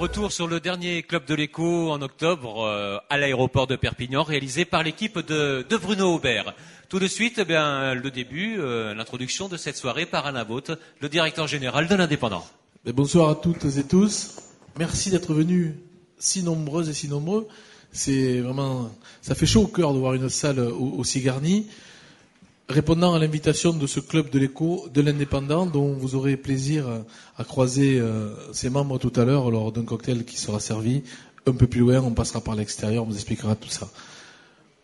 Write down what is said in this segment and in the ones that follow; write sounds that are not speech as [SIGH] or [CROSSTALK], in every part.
Retour sur le dernier club de l'écho en octobre euh, à l'aéroport de Perpignan, réalisé par l'équipe de, Bruno Aubert. Tout de suite, eh bien, le début, euh, l'introduction de cette soirée par Alain Vaught, le directeur général de l'Indépendant. Bonsoir à toutes et tous. Merci d'être venus si nombreuses et si nombreux. C'est vraiment, ça fait chaud au cœur de voir une salle aussi garnie répondant à l'invitation de ce club de l'écho de l'indépendant dont vous aurez plaisir à croiser euh, ses membres tout à l'heure lors d'un cocktail qui sera servi un peu plus loin, on passera par l'extérieur, on vous expliquera tout ça.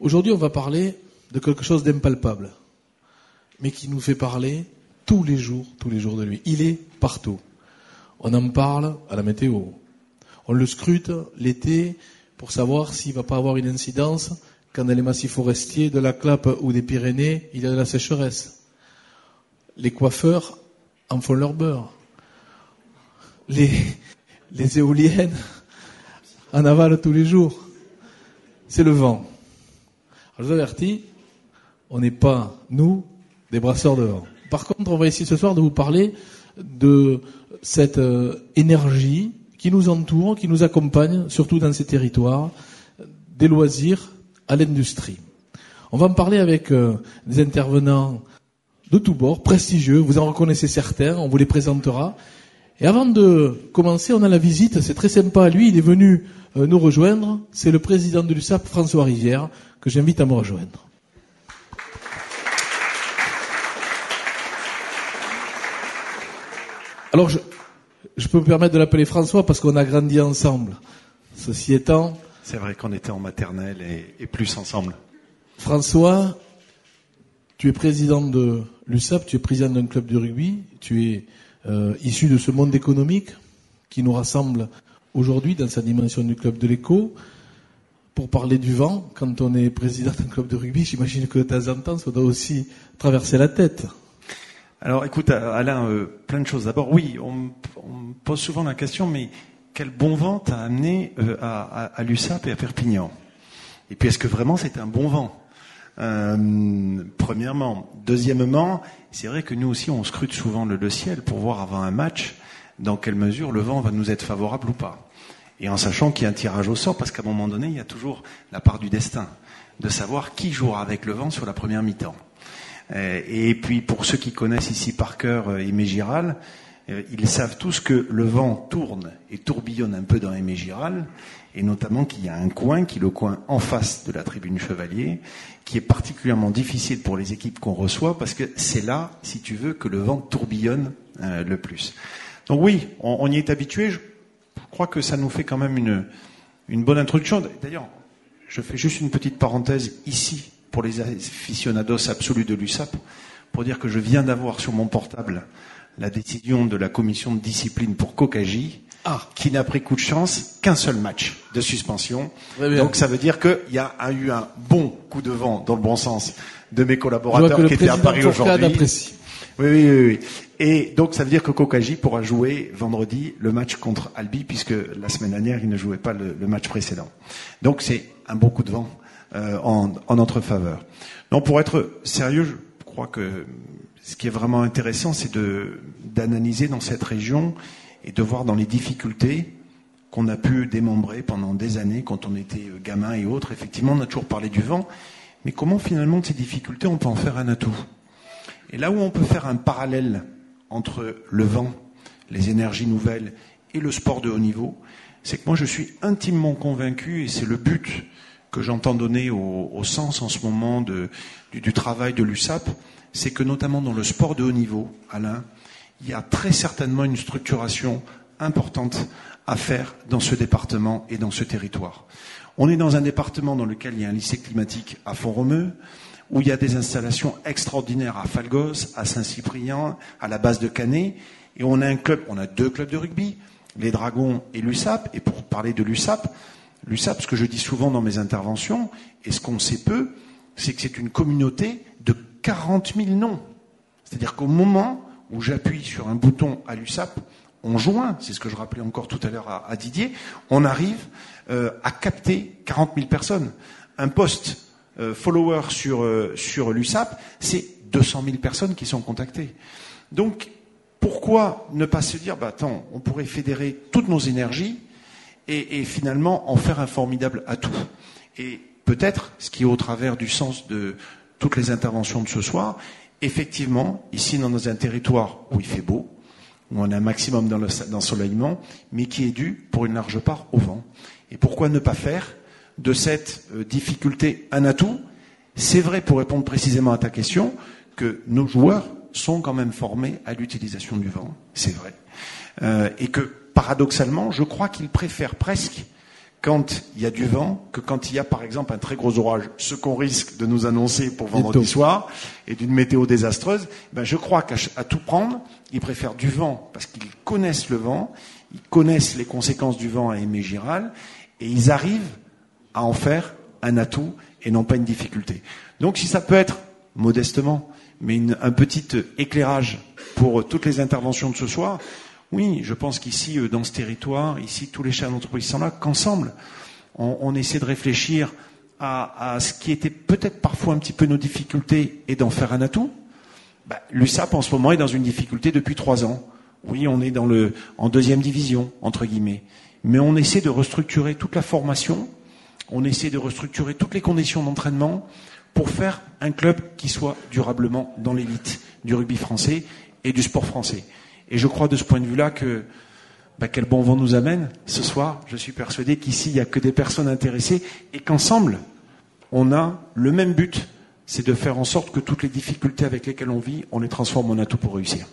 Aujourd'hui, on va parler de quelque chose d'impalpable, mais qui nous fait parler tous les jours, tous les jours de lui. Il est partout. On en parle à la météo. On le scrute l'été pour savoir s'il va pas avoir une incidence quand dans les massifs forestiers de la Clappe ou des Pyrénées, il y a de la sécheresse. Les coiffeurs en font leur beurre. Les, éoliennes en avalent tous les jours. C'est le vent. Alors, je vous avertis, on n'est pas, nous, des brasseurs de vent. Par contre, on va essayer ce soir de vous parler de cette euh, énergie qui nous entoure, qui nous accompagne, surtout dans ces territoires, des loisirs à l'industrie. On va en parler avec euh, des intervenants de tous bords, prestigieux, vous en reconnaissez certains, on vous les présentera. Et avant de commencer, on a la visite, c'est très sympa. Lui, il est venu euh, nous rejoindre, c'est le président de l'USAP, François Rivière, que j'invite à me rejoindre. Alors, je, je peux me permettre de l'appeler François parce qu'on a grandi ensemble. Ceci étant, c'est vrai qu'on était en maternelle et, plus ensemble. François, tu es président de l'USAP, tu es président d'un club de rugby, tu es euh, issu de ce monde économique qui nous rassemble aujourd'hui dans sa dimension du club de l'écho. Pour parler du vent, quand on est président d'un club de rugby, j'imagine que de temps en temps, ça doit aussi traverser la tête. Alors écoute, Alain, euh, plein de choses. D'abord, oui, on, on, me pose souvent la question, mais quel bon vent t'a amené euh, à, l'USAP et à Perpignan Et puis est-ce que vraiment c'est un bon vent? Euh, Premièrement. Deuxièmement, c'est vrai que nous aussi on scrute souvent le, ciel pour voir avant un match dans quelle mesure le vent va nous être favorable ou pas. Et en sachant qu'il y a un tirage au sort, parce qu'à un moment donné, il y a toujours la part du destin, de savoir qui jouera avec le vent sur la première mi-temps. Euh, et puis pour ceux qui connaissent ici par cœur Aimé Giral, euh, ils savent tous que le vent tourne et tourbillonne un peu dans Aimé Giral, et notamment qu'il y a un coin, qui est le coin en face de la tribune Chevalier, qui est particulièrement difficile pour les équipes qu'on reçoit, parce que c'est là, si tu veux, que le vent tourbillonne euh, le plus. Donc oui, on, y est habitué. Je crois que ça nous fait quand même une, une bonne introduction. D'ailleurs, je fais juste une petite parenthèse ici pour les aficionados absolus de l'USAP, pour dire que je viens d'avoir sur mon portable la décision de la commission de discipline pour Kokagi, ah. qui n'a pris coup de chance qu'un seul match de suspension. Donc ça veut dire qu'il y a eu un bon coup de vent, dans le bon sens, de mes collaborateurs qui étaient à Paris aujourd'hui. Oui, oui, oui, oui. Et donc ça veut dire que Kokagi pourra jouer vendredi le match contre Albi, puisque la semaine dernière, il ne jouait pas le, match précédent. Donc c'est un bon coup de vent euh, en, en notre faveur. Donc pour être sérieux, je crois que ce qui est vraiment intéressant, c'est d'analyser dans cette région et de voir dans les difficultés qu'on a pu démembrer pendant des années quand on était gamin et autres. Effectivement, on a toujours parlé du vent, mais comment finalement de ces difficultés on peut en faire un atout? Et là où on peut faire un parallèle entre le vent, les énergies nouvelles et le sport de haut niveau, c'est que moi je suis intimement convaincu, et c'est le but que j'entends donner au, sens en ce moment du, du travail de l'USAP, c'est que notamment dans le sport de haut niveau, Alain, il y a très certainement une structuration importante à faire dans ce département et dans ce territoire. On est dans un département dans lequel il y a un lycée climatique à Font-Romeu, où il y a des installations extraordinaires à Falgos, à Saint-Cyprien, à la base de Canet, et on a un club, on a deux clubs de rugby, les Dragons et l'USAP, et pour parler de l'USAP, l'USAP, ce que je dis souvent dans mes interventions, et ce qu'on sait peu, c'est que c'est une communauté 40 000 noms. C'est-à-dire qu'au moment où j'appuie sur un bouton à l'USAP, on joint, c'est ce que je rappelais encore tout à l'heure à, Didier, on arrive euh, à capter 40 000 personnes. Un post euh, follower sur, euh, l'USAP, c'est 200 000 personnes qui sont contactées. Donc, pourquoi ne pas se dire, bah attends, on pourrait fédérer toutes nos énergies et finalement en faire un formidable atout? Et peut-être, ce qui est au travers du sens de toutes les interventions de ce soir, effectivement, ici dans un territoire où il fait beau, où on a un maximum d'ensoleillement, mais qui est dû pour une large part au vent. Et pourquoi ne pas faire de cette euh, difficulté un atout? C'est vrai, pour répondre précisément à ta question, que nos joueurs sont quand même formés à l'utilisation du vent, c'est vrai. Euh, et que, paradoxalement, je crois qu'ils préfèrent presque quand il y a du vent que quand il y a par exemple un très gros orage, ce qu'on risque de nous annoncer pour vendredi soir et d'une météo désastreuse, ben je crois qu'à tout prendre, ils préfèrent du vent parce qu'ils connaissent le vent, ils connaissent les conséquences du vent à Aimé Giral et ils arrivent à en faire un atout et non pas une difficulté. Donc si ça peut être modestement, mais un petit éclairage pour toutes les interventions de ce soir, oui, je pense qu'ici, euh, dans ce territoire, ici, tous les chefs d'entreprise sont là, qu'ensemble, on, essaie de réfléchir à, ce qui était peut-être parfois un petit peu nos difficultés et d'en faire un atout. Bah, L'USAP, en ce moment, est dans une difficulté depuis trois ans. Oui, on est en deuxième division, entre guillemets. Mais on essaie de restructurer toute la formation, on essaie de restructurer toutes les conditions d'entraînement pour faire un club qui soit durablement dans l'élite du rugby français et du sport français. Et je crois de ce point de vue-là que bah, quel bon vent nous amène ce soir. Je suis persuadé qu'ici, il n'y a que des personnes intéressées et qu'ensemble, on a le même but, c'est de faire en sorte que toutes les difficultés avec lesquelles on vit, on les transforme en atout pour réussir.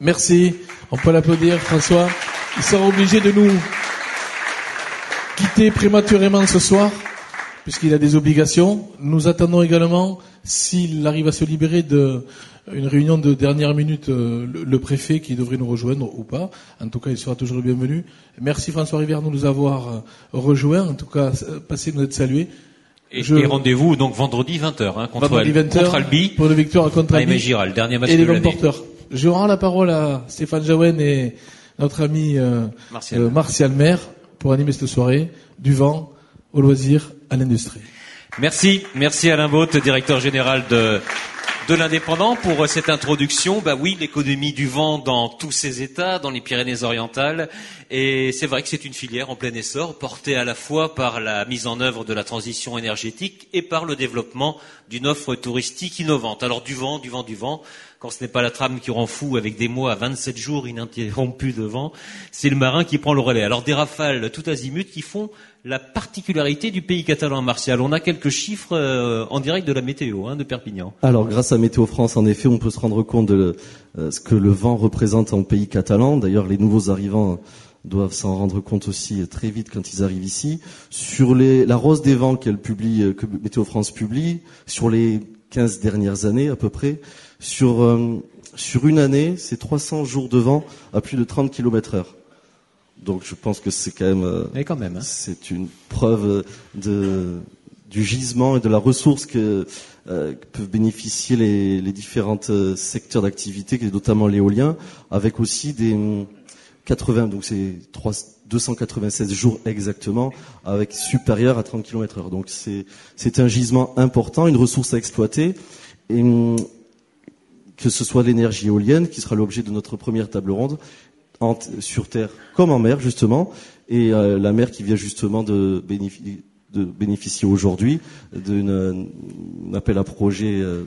Merci. On peut l'applaudir, François. Il sera obligé de nous quitter prématurément ce soir, puisqu'il a des obligations. Nous attendons également, s'il arrive à se libérer de, une réunion de dernière minute, euh, le, préfet qui devrait nous rejoindre ou pas. En tout cas, il sera toujours le bienvenu. Merci François Rivière de nous avoir euh, rejoints. En tout cas, passez nous être salués. Et, rendez-vous donc vendredi 20h hein, contre, vendredi 20h, contre Albi pour le victoire contre Albi Giral, dernier match et les bons porteurs. Je rends la parole à Stéphane Jaouen et notre ami euh, Martial. Martial Maire pour animer cette soirée du vent au loisir à l'industrie. Merci, merci Alain Vaught, directeur général de de l'indépendant pour euh, cette introduction. Bah oui, l'économie du vent dans tous ses états, dans les Pyrénées-Orientales. Et c'est vrai que c'est une filière en plein essor, portée à la fois par la mise en œuvre de la transition énergétique et par le développement d'une offre touristique innovante. Alors du vent, du vent, du vent. Quand ce n'est pas la trame qui rend fou avec des mois à 27 jours ininterrompus de vent, c'est le marin qui prend le relais. Alors des rafales tout azimut qui font la particularité du pays catalan martial. On a quelques chiffres euh, en direct de la météo hein, de Perpignan. Alors, grâce à Météo France, en effet, on peut se rendre compte de euh, ce que le vent représente en pays catalan. D'ailleurs, les nouveaux arrivants doivent s'en rendre compte aussi très vite quand ils arrivent ici. Sur les, la rose des vents qu'elle publie, euh, que Météo France publie, sur les 15 dernières années à peu près, sur, sur une année, c'est 300 jours de vent à plus de 30 km heure. Donc je pense que c'est quand même, euh, quand même hein. c'est une preuve de, du gisement et de la ressource que, euh, peuvent bénéficier les, les différents euh, secteurs d'activité, notamment l'éolien, avec aussi des 80, donc c'est 296 jours exactement, avec supérieur à 30 km heure. Donc c'est, c'est un gisement important, une ressource à exploiter. Et que ce soit l'énergie éolienne, qui sera l'objet de notre première table ronde, sur terre comme en mer justement, et euh, la mer qui vient justement de, bénéficier, aujourd'hui d'un appel à projet euh,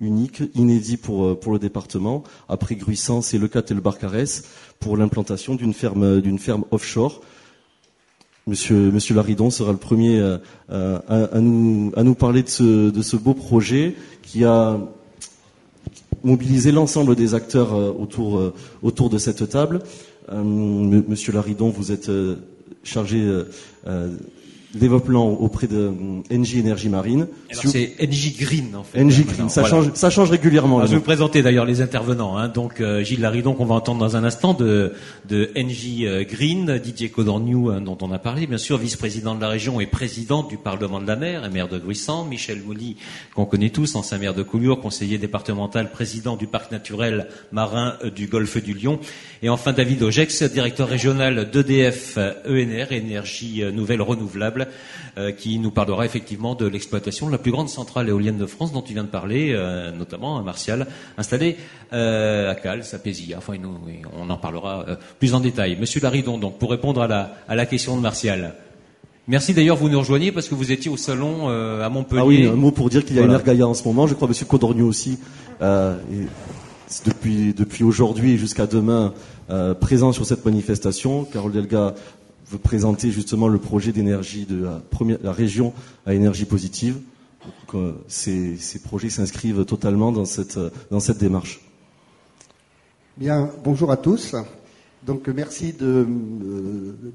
unique, inédit pour, euh, pour le département, après Gruissance et le Cat et le Barcarès, pour l'implantation d'une ferme, d'une ferme offshore. Monsieur, Monsieur Laridon sera le premier à, à, nous, à nous parler de ce, de ce beau projet qui a mobiliser l'ensemble des acteurs euh, autour, euh, autour de cette table. Euh, Monsieur Laridon, vous êtes chargé développement auprès de NJ Énergie Marine. C'est NJ Green en fait. NJ Green, ça, change, ça change régulièrement. je vais vous présenter d'ailleurs les intervenants. Hein. Donc euh, Gilles Laridon qu'on va entendre dans un instant de, de NJ euh, Green, Didier Codorniou hein, dont on a parlé, bien sûr vice-président de la région et président du Parlement de la mer et maire de Gruissant, Michel Mouly qu'on connaît tous, ancien maire de Collioure, conseiller départemental, président du parc naturel marin euh, du Golfe du Lion, et enfin David Ogex, directeur régional d'EDF ENR, énergie nouvelle renouvelable euh, qui nous parlera effectivement de l'exploitation de la plus grande centrale éolienne de France dont tu viens de parler, euh, notamment à Martial, installée à Cals, à Pézilla. Enfin, nous, on en parlera plus en détail. Monsieur Laridon, donc pour répondre à la, à la question de Martial. Merci d'ailleurs, vous nous rejoignez parce que vous étiez au salon à Montpellier. Ah oui, un mot pour dire qu'il y a une Ergaïa en ce moment. Je crois Monsieur Codorniou aussi. Euh, depuis, depuis aujourd'hui jusqu'à demain euh, présent sur cette manifestation. Carole Delga veut présenter justement le projet d'énergie de la, première, la région à énergie positive. Euh, ces, ces, projets s'inscrivent totalement dans cette, dans cette démarche. Bien, bonjour à tous. Donc merci de,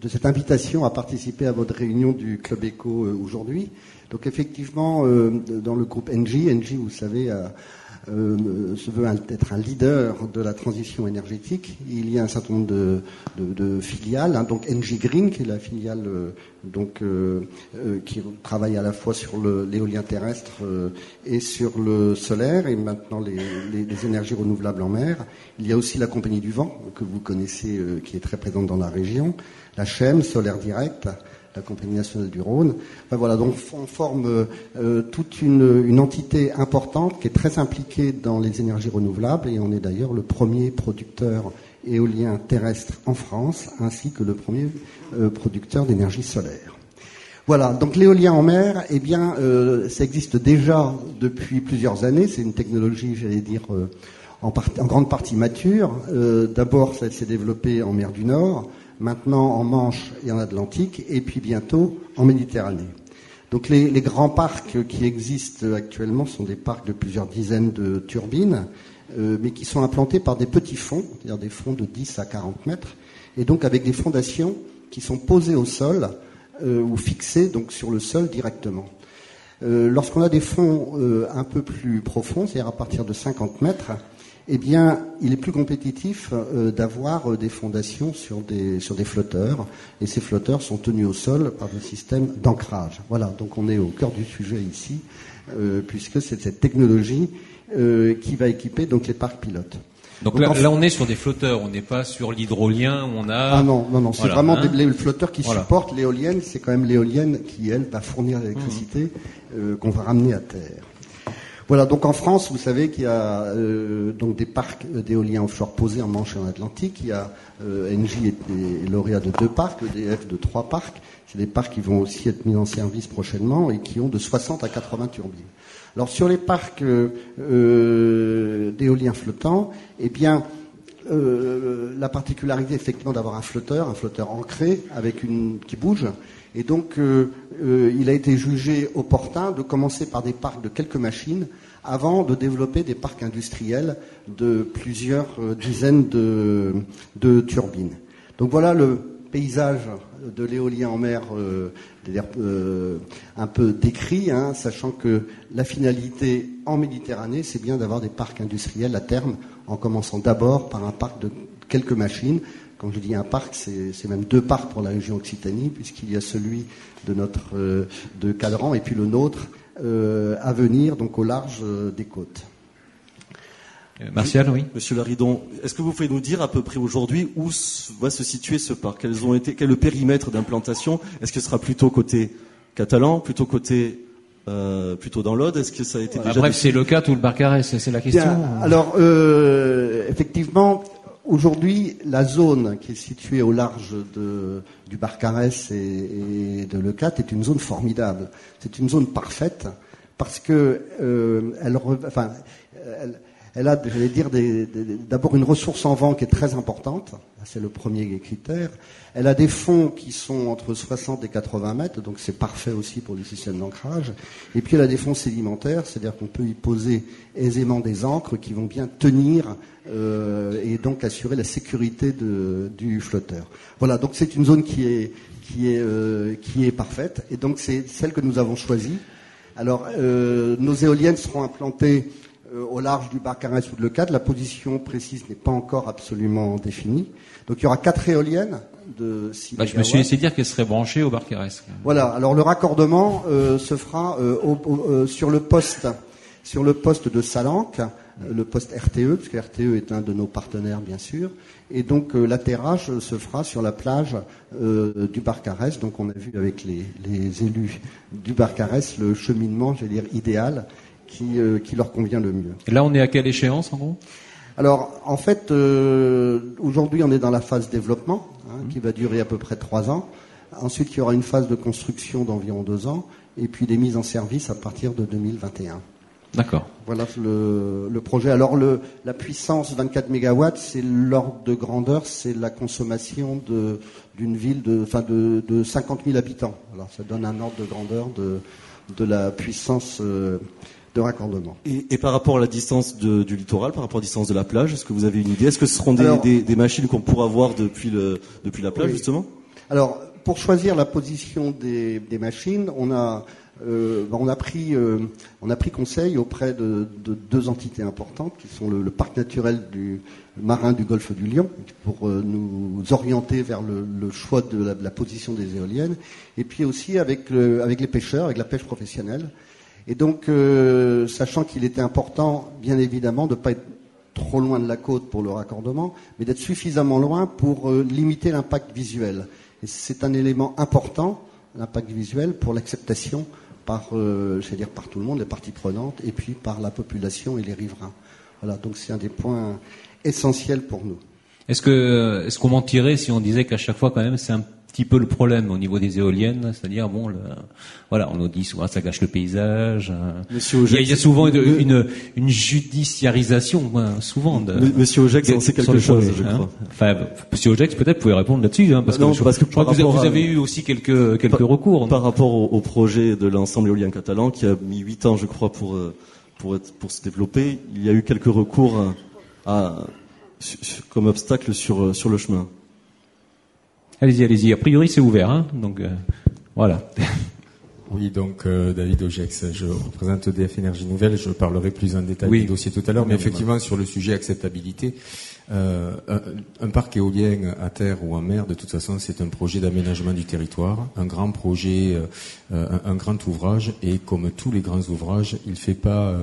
de, cette invitation à participer à votre réunion du Club Eco aujourd'hui. Donc effectivement, dans le groupe NG, NG, vous savez, euh, se veut être un leader de la transition énergétique. Il y a un certain nombre de, de, de filiales, hein, donc NG Green, qui est la filiale euh, donc euh, euh, qui travaille à la fois sur l'éolien terrestre et sur le solaire, et maintenant les, les, les, énergies renouvelables en mer. Il y a aussi la compagnie du vent que vous connaissez, qui est très présente dans la région, la CHEM, Solaire Direct la Compagnie nationale du Rhône. voilà, donc on forme euh, toute une, une, entité importante qui est très impliquée dans les énergies renouvelables et on est d'ailleurs le premier producteur éolien terrestre en France ainsi que le premier euh, producteur d'énergie solaire. Voilà, donc l'éolien en mer, eh bien, euh, ça existe déjà depuis plusieurs années. C'est une technologie, j'allais dire, en, en, grande partie mature. D'abord, ça s'est développé en mer du Nord maintenant en Manche et en Atlantique, et puis bientôt en Méditerranée. Donc les, grands parcs qui existent actuellement sont des parcs de plusieurs dizaines de turbines, euh, mais qui sont implantés par des petits fonds, c'est-à-dire des fonds de 10 à 40 mètres, et donc avec des fondations qui sont posées au sol euh, ou fixées donc sur le sol directement. Euh, lorsqu'on a des fonds un peu plus profonds, c'est-à-dire à partir de 50 mètres, eh bien, il est plus compétitif euh, d'avoir euh, des fondations sur des, sur des flotteurs, et ces flotteurs sont tenus au sol par des systèmes d'ancrage. Voilà, donc on est au cœur du sujet ici, euh, puisque c'est cette technologie qui va équiper donc les parcs pilotes. Donc, là, on est sur des flotteurs, on n'est pas sur l'hydrolien on a. Ah non, non, non, c'est vraiment hein. des, les flotteurs qui supportent l'éolienne. C'est quand même l'éolienne qui, elle, va fournir l'électricité mmh. qu'on va ramener à terre. Voilà, donc en France, vous savez qu'il y a euh, donc des parcs d'éolien offshore posés en Manche et en Atlantique. Il y a euh, Engie est, lauréat de deux parcs, EDF de trois parcs. C'est des parcs qui vont aussi être mis en service prochainement et qui ont de 60 à 80 turbines. Alors sur les parcs euh, d'éolien flottants, eh bien euh, la particularité effectivement d'avoir un flotteur, un flotteur ancré avec une qui bouge, et donc, euh, euh, il a été jugé opportun de commencer par des parcs de quelques machines avant de développer des parcs industriels de plusieurs euh, dizaines de, turbines. Donc voilà le paysage de l'éolien en mer un peu décrit, hein, sachant que la finalité en Méditerranée, c'est bien d'avoir des parcs industriels à terme, en commençant d'abord par un parc de quelques machines, quand je dis un parc, c'est même deux parcs pour la région Occitanie, puisqu'il y a celui de notre euh, de Cadran et puis le nôtre euh, à venir, donc au large euh, des côtes. Martial, oui. Monsieur Laridon, est-ce que vous pouvez nous dire à peu près aujourd'hui où va se situer ce parc? Quels ont été, Quel est le périmètre d'implantation? Est-ce que ce sera plutôt côté catalan, plutôt côté plutôt dans l'Aude? Est-ce que ça a été déjà Bref, c'est le cas tout le Barcarès, c'est la question. alors, effectivement, Aujourd'hui, la zone qui est située au large de, du Barcarès et, de Leucate est une zone formidable. C'est une zone parfaite parce que euh, elle a, je vais dire, d'abord une ressource en vent qui est très importante, c'est le premier critère. Elle a des fonds qui sont entre 60 et 80 mètres, donc c'est parfait aussi pour les systèmes d'ancrage. Et puis elle a des fonds sédimentaires, c'est-à-dire qu'on peut y poser aisément des encres qui vont bien tenir euh, et donc assurer la sécurité de, du flotteur. Voilà, donc c'est une zone qui est qui est euh, qui est parfaite, et donc c'est celle que nous avons choisie. Alors, euh, nos éoliennes seront implantées au large du Barcarès ou de Leucate. La position précise n'est pas encore absolument définie. Donc il y aura quatre éoliennes de 6 bah, Je me suis laissé dire qu'elles seraient branchées au Barcarès. Voilà. Alors le raccordement euh, se fera euh, sur le poste sur le poste de Salanque le poste RTE, puisque RTE est un de nos partenaires, bien sûr. Et donc euh, l'atterrage se fera sur la plage euh, du Barcarès. Donc on a vu avec les, les élus du Barcarès le cheminement, j'allais dire, idéal qui, euh, qui leur convient le mieux. Et là, on est à quelle échéance, en gros? Alors, en fait, euh, aujourd'hui, on est dans la phase développement, hein, qui va durer à peu près trois ans. Ensuite, il y aura une phase de construction d'environ deux ans, et puis des mises en service à partir de 2021. D'accord. Voilà le, le projet. Alors, le, la puissance 24 mégawatts, c'est l'ordre de grandeur, c'est la consommation de- d'une ville de, enfin de, de 50 000 habitants. Alors, ça donne un ordre de grandeur de, de la puissance euh, de raccordement. Et, et par rapport à la distance de- du littoral, par rapport à la distance de la plage, est-ce que vous avez une idée? Est-ce que ce seront des, Alors- des- des machines qu'on pourra voir depuis, le, depuis la plage, Oui. justement? Alors, pour choisir la position des, des machines, on a, euh, on, a pris, euh, on a pris conseil auprès de, de deux entités importantes, qui sont le, le parc naturel du marin du golfe du Lion, pour euh, nous orienter vers le, le choix de la, de la position des éoliennes, et puis aussi avec, le- avec les pêcheurs, avec la pêche professionnelle. Et donc, euh, sachant qu'il était important, bien évidemment, de ne pas être trop loin de la côte pour le raccordement, mais d'être suffisamment loin pour euh, limiter l'impact visuel. Et c'est un élément important, l'impact visuel, pour l'acceptation par, euh, dire par tout le monde, les parties prenantes, et puis par la population et les riverains. Voilà, donc c'est un des points essentiels pour nous. Est-ce que est-ce qu'on mentirait si on disait qu'à chaque fois quand même c'est un petit peu le problème au niveau des éoliennes, c'est-à-dire bon, le, voilà, on nous dit souvent ça gâche le paysage. euh, Monsieur il y a, Augex, il y a souvent une, une, une judiciarisation, souvent. De, Monsieur Augex en sait sur quelque chose, projet, je hein. crois. Enfin, Monsieur Ojex, peut-être vous pouvez répondre là-dessus, hein, parce, Non, que je, que je crois que vous, à- avez eu aussi quelques quelques Par- recours. Par rapport au, au projet de l'ensemble éolien catalan, qui a mis huit ans, je crois, pour, euh, pour, être, pour se développer, il y a eu quelques recours euh, à, comme obstacle sur, sur le chemin. Allez-y, allez-y. A priori, c'est ouvert, hein, donc euh, voilà. [LAUGHS] Oui, donc euh, David Ogex, je représente EDF Énergie Nouvelle. Je parlerai plus en détail Oui. du dossier tout à l'heure, mais effectivement sur le sujet acceptabilité, euh, un, parc éolien à terre ou en mer, de toute façon, c'est un projet d'aménagement du territoire, un grand projet, euh, euh, un, un grand ouvrage, et comme tous les grands ouvrages, il ne fait pas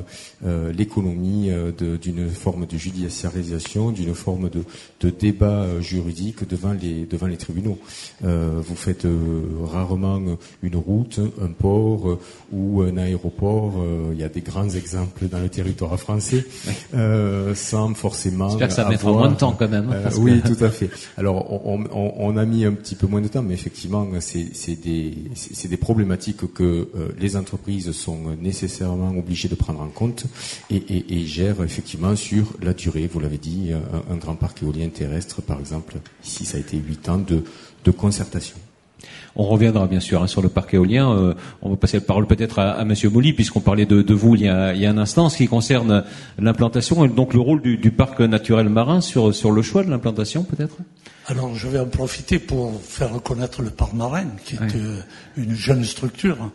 euh, l'économie d'une forme de judiciarisation, d'une forme de, de débat juridique devant les devant les tribunaux. Vous faites rarement une route, un port ou un aéroport. il y a des grands exemples dans le territoire français, sans forcément. J'espère que ça mettra avoir- moins de temps quand même. euh, que- oui, tout à fait. Alors, on, on- on a mis un petit peu moins de temps, mais effectivement, c'est des, problématiques que euh, les entreprises sont nécessairement obligées de prendre en compte et, et, et gèrent effectivement sur la durée. Vous l'avez dit, un, un grand parc éolien terrestre, par exemple, ici, ça a été huit ans de, de concertation. On reviendra bien sûr hein, sur le parc éolien. Euh, on va passer la parole peut-être à, à Monsieur Mouly, puisqu'on parlait de, de vous il y, a, il y a un instant, en ce qui concerne l'implantation et donc le rôle du, du parc naturel marin sur, sur le choix de l'implantation, peut-être? Alors, je vais en profiter pour faire reconnaître le parc marin, qui est Ouais. euh, une jeune structure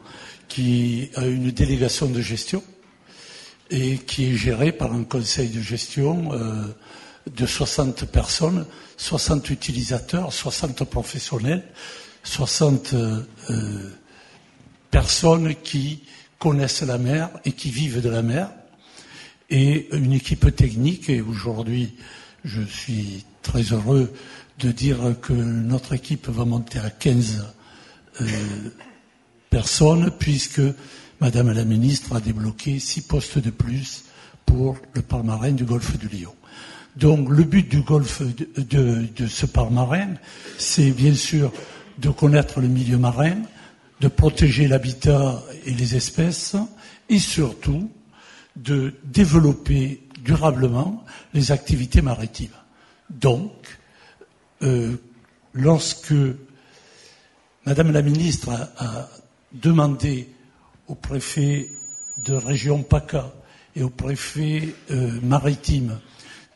qui a une délégation de gestion et qui est gérée par un conseil de gestion euh, de 60 personnes, 60 utilisateurs, 60 professionnels, 60 euh, euh, personnes qui connaissent la mer et qui vivent de la mer et une équipe technique. Et aujourd'hui, je suis très heureux de dire que notre équipe va monter à 15 euh, personnes, puisque Madame la ministre a débloqué six postes de plus pour le parc marin du golfe du Lion. Donc le but du golfe de, de- ce parc marin, c'est bien sûr de connaître le milieu marin, de protéger l'habitat et les espèces, et surtout de développer durablement les activités maritimes. Donc, euh, lorsque Madame la ministre a, demandé au préfet de région PACA et au préfet euh, maritime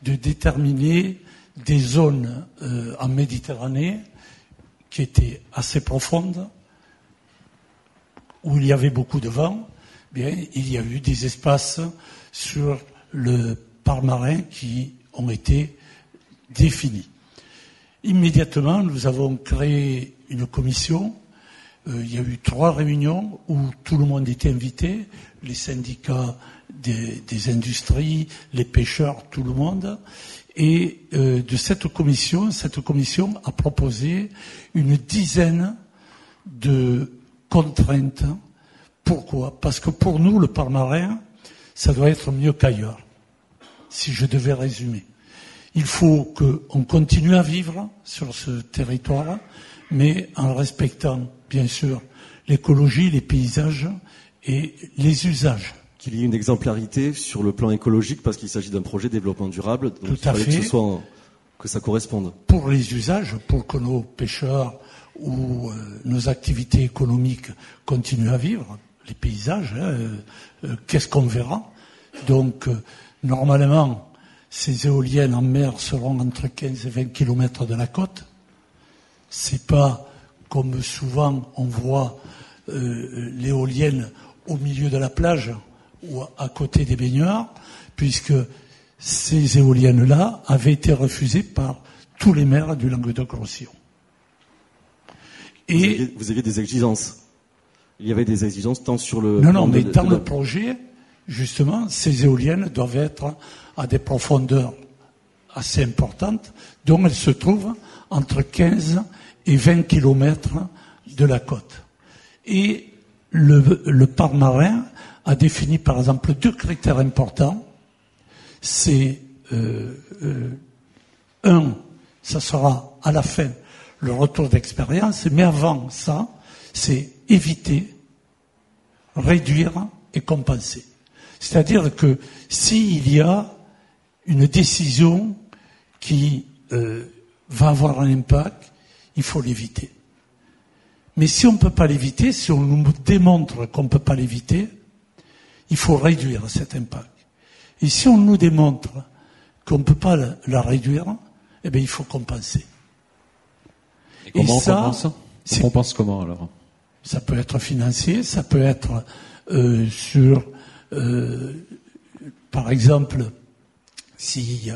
de déterminer des zones euh, en Méditerranée qui étaient assez profondes, où il y avait beaucoup de vent, bien, il y a eu des espaces sur le parc marin qui ont été définis. Immédiatement, nous avons créé une commission Euh, il y a eu trois réunions où tout le monde était invité, les syndicats des industries, les pêcheurs, tout le monde. Et euh, de cette commission, cette commission a proposé une dizaine de contraintes. Pourquoi? Parce que pour nous, le Parmarin, ça doit être mieux qu'ailleurs, si je devais résumer. Il faut qu'on continue à vivre sur ce territoire, mais en respectant, bien sûr, l'écologie, les paysages et les usages qu'il y ait une exemplarité sur le plan écologique parce qu'il s'agit d'un projet de développement durable. Donc Tout à fait. Que, ce soit, que ça corresponde. Pour les usages, pour que nos pêcheurs ou euh, nos activités économiques continuent à vivre, les paysages, hein, euh, euh, qu'est-ce qu'on verra? Donc, normalement, ces éoliennes en mer seront entre 15 et 20 kilomètres de la côte. C'est pas comme souvent on voit l'éolienne au milieu de la plage ou à côté des baigneurs, puisque ces éoliennes-là avaient été refusées par tous les maires du Languedoc-Roussillon. Et vous aviez, des exigences. Il y avait des exigences tant sur le. Non, non, mais dans le projet, justement, ces éoliennes doivent être à des profondeurs assez importantes, dont elles se trouvent entre 15 et 20 kilomètres de la côte. Et le, le parc marin a défini par exemple deux critères importants. C'est euh, euh, un, ça sera à la fin le retour d'expérience, mais avant ça, c'est éviter, réduire et compenser. C'est-à-dire que s'il y a une décision qui euh, va avoir un impact, il faut l'éviter. Mais si on ne peut pas l'éviter, si on nous démontre qu'on ne peut pas l'éviter, il faut réduire cet impact. Et si on nous démontre qu'on ne peut pas la, réduire, eh bien, il faut compenser. Et comment on compense? On compense comment alors? Ça peut être financier, ça peut être euh, sur, euh, par exemple, si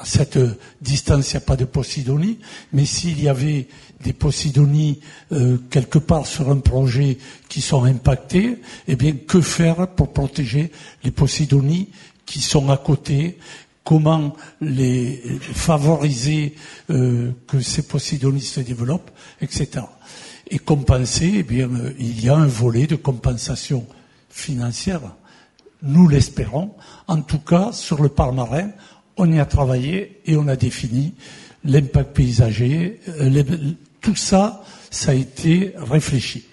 à cette distance il n'y a pas de Posidonie, mais s'il y avait des Posidonies euh, quelque part sur un projet qui sont impactés, eh bien que faire pour protéger les Posidonies qui sont à côté? Comment les favoriser euh, que ces Posidonies se développent, etc. Et compenser, eh bien, euh, il y a un volet de compensation financière. Nous l'espérons. En tout cas, sur le Parmarin, on y a travaillé et on a défini l'impact paysager, tout ça, ça a été réfléchi.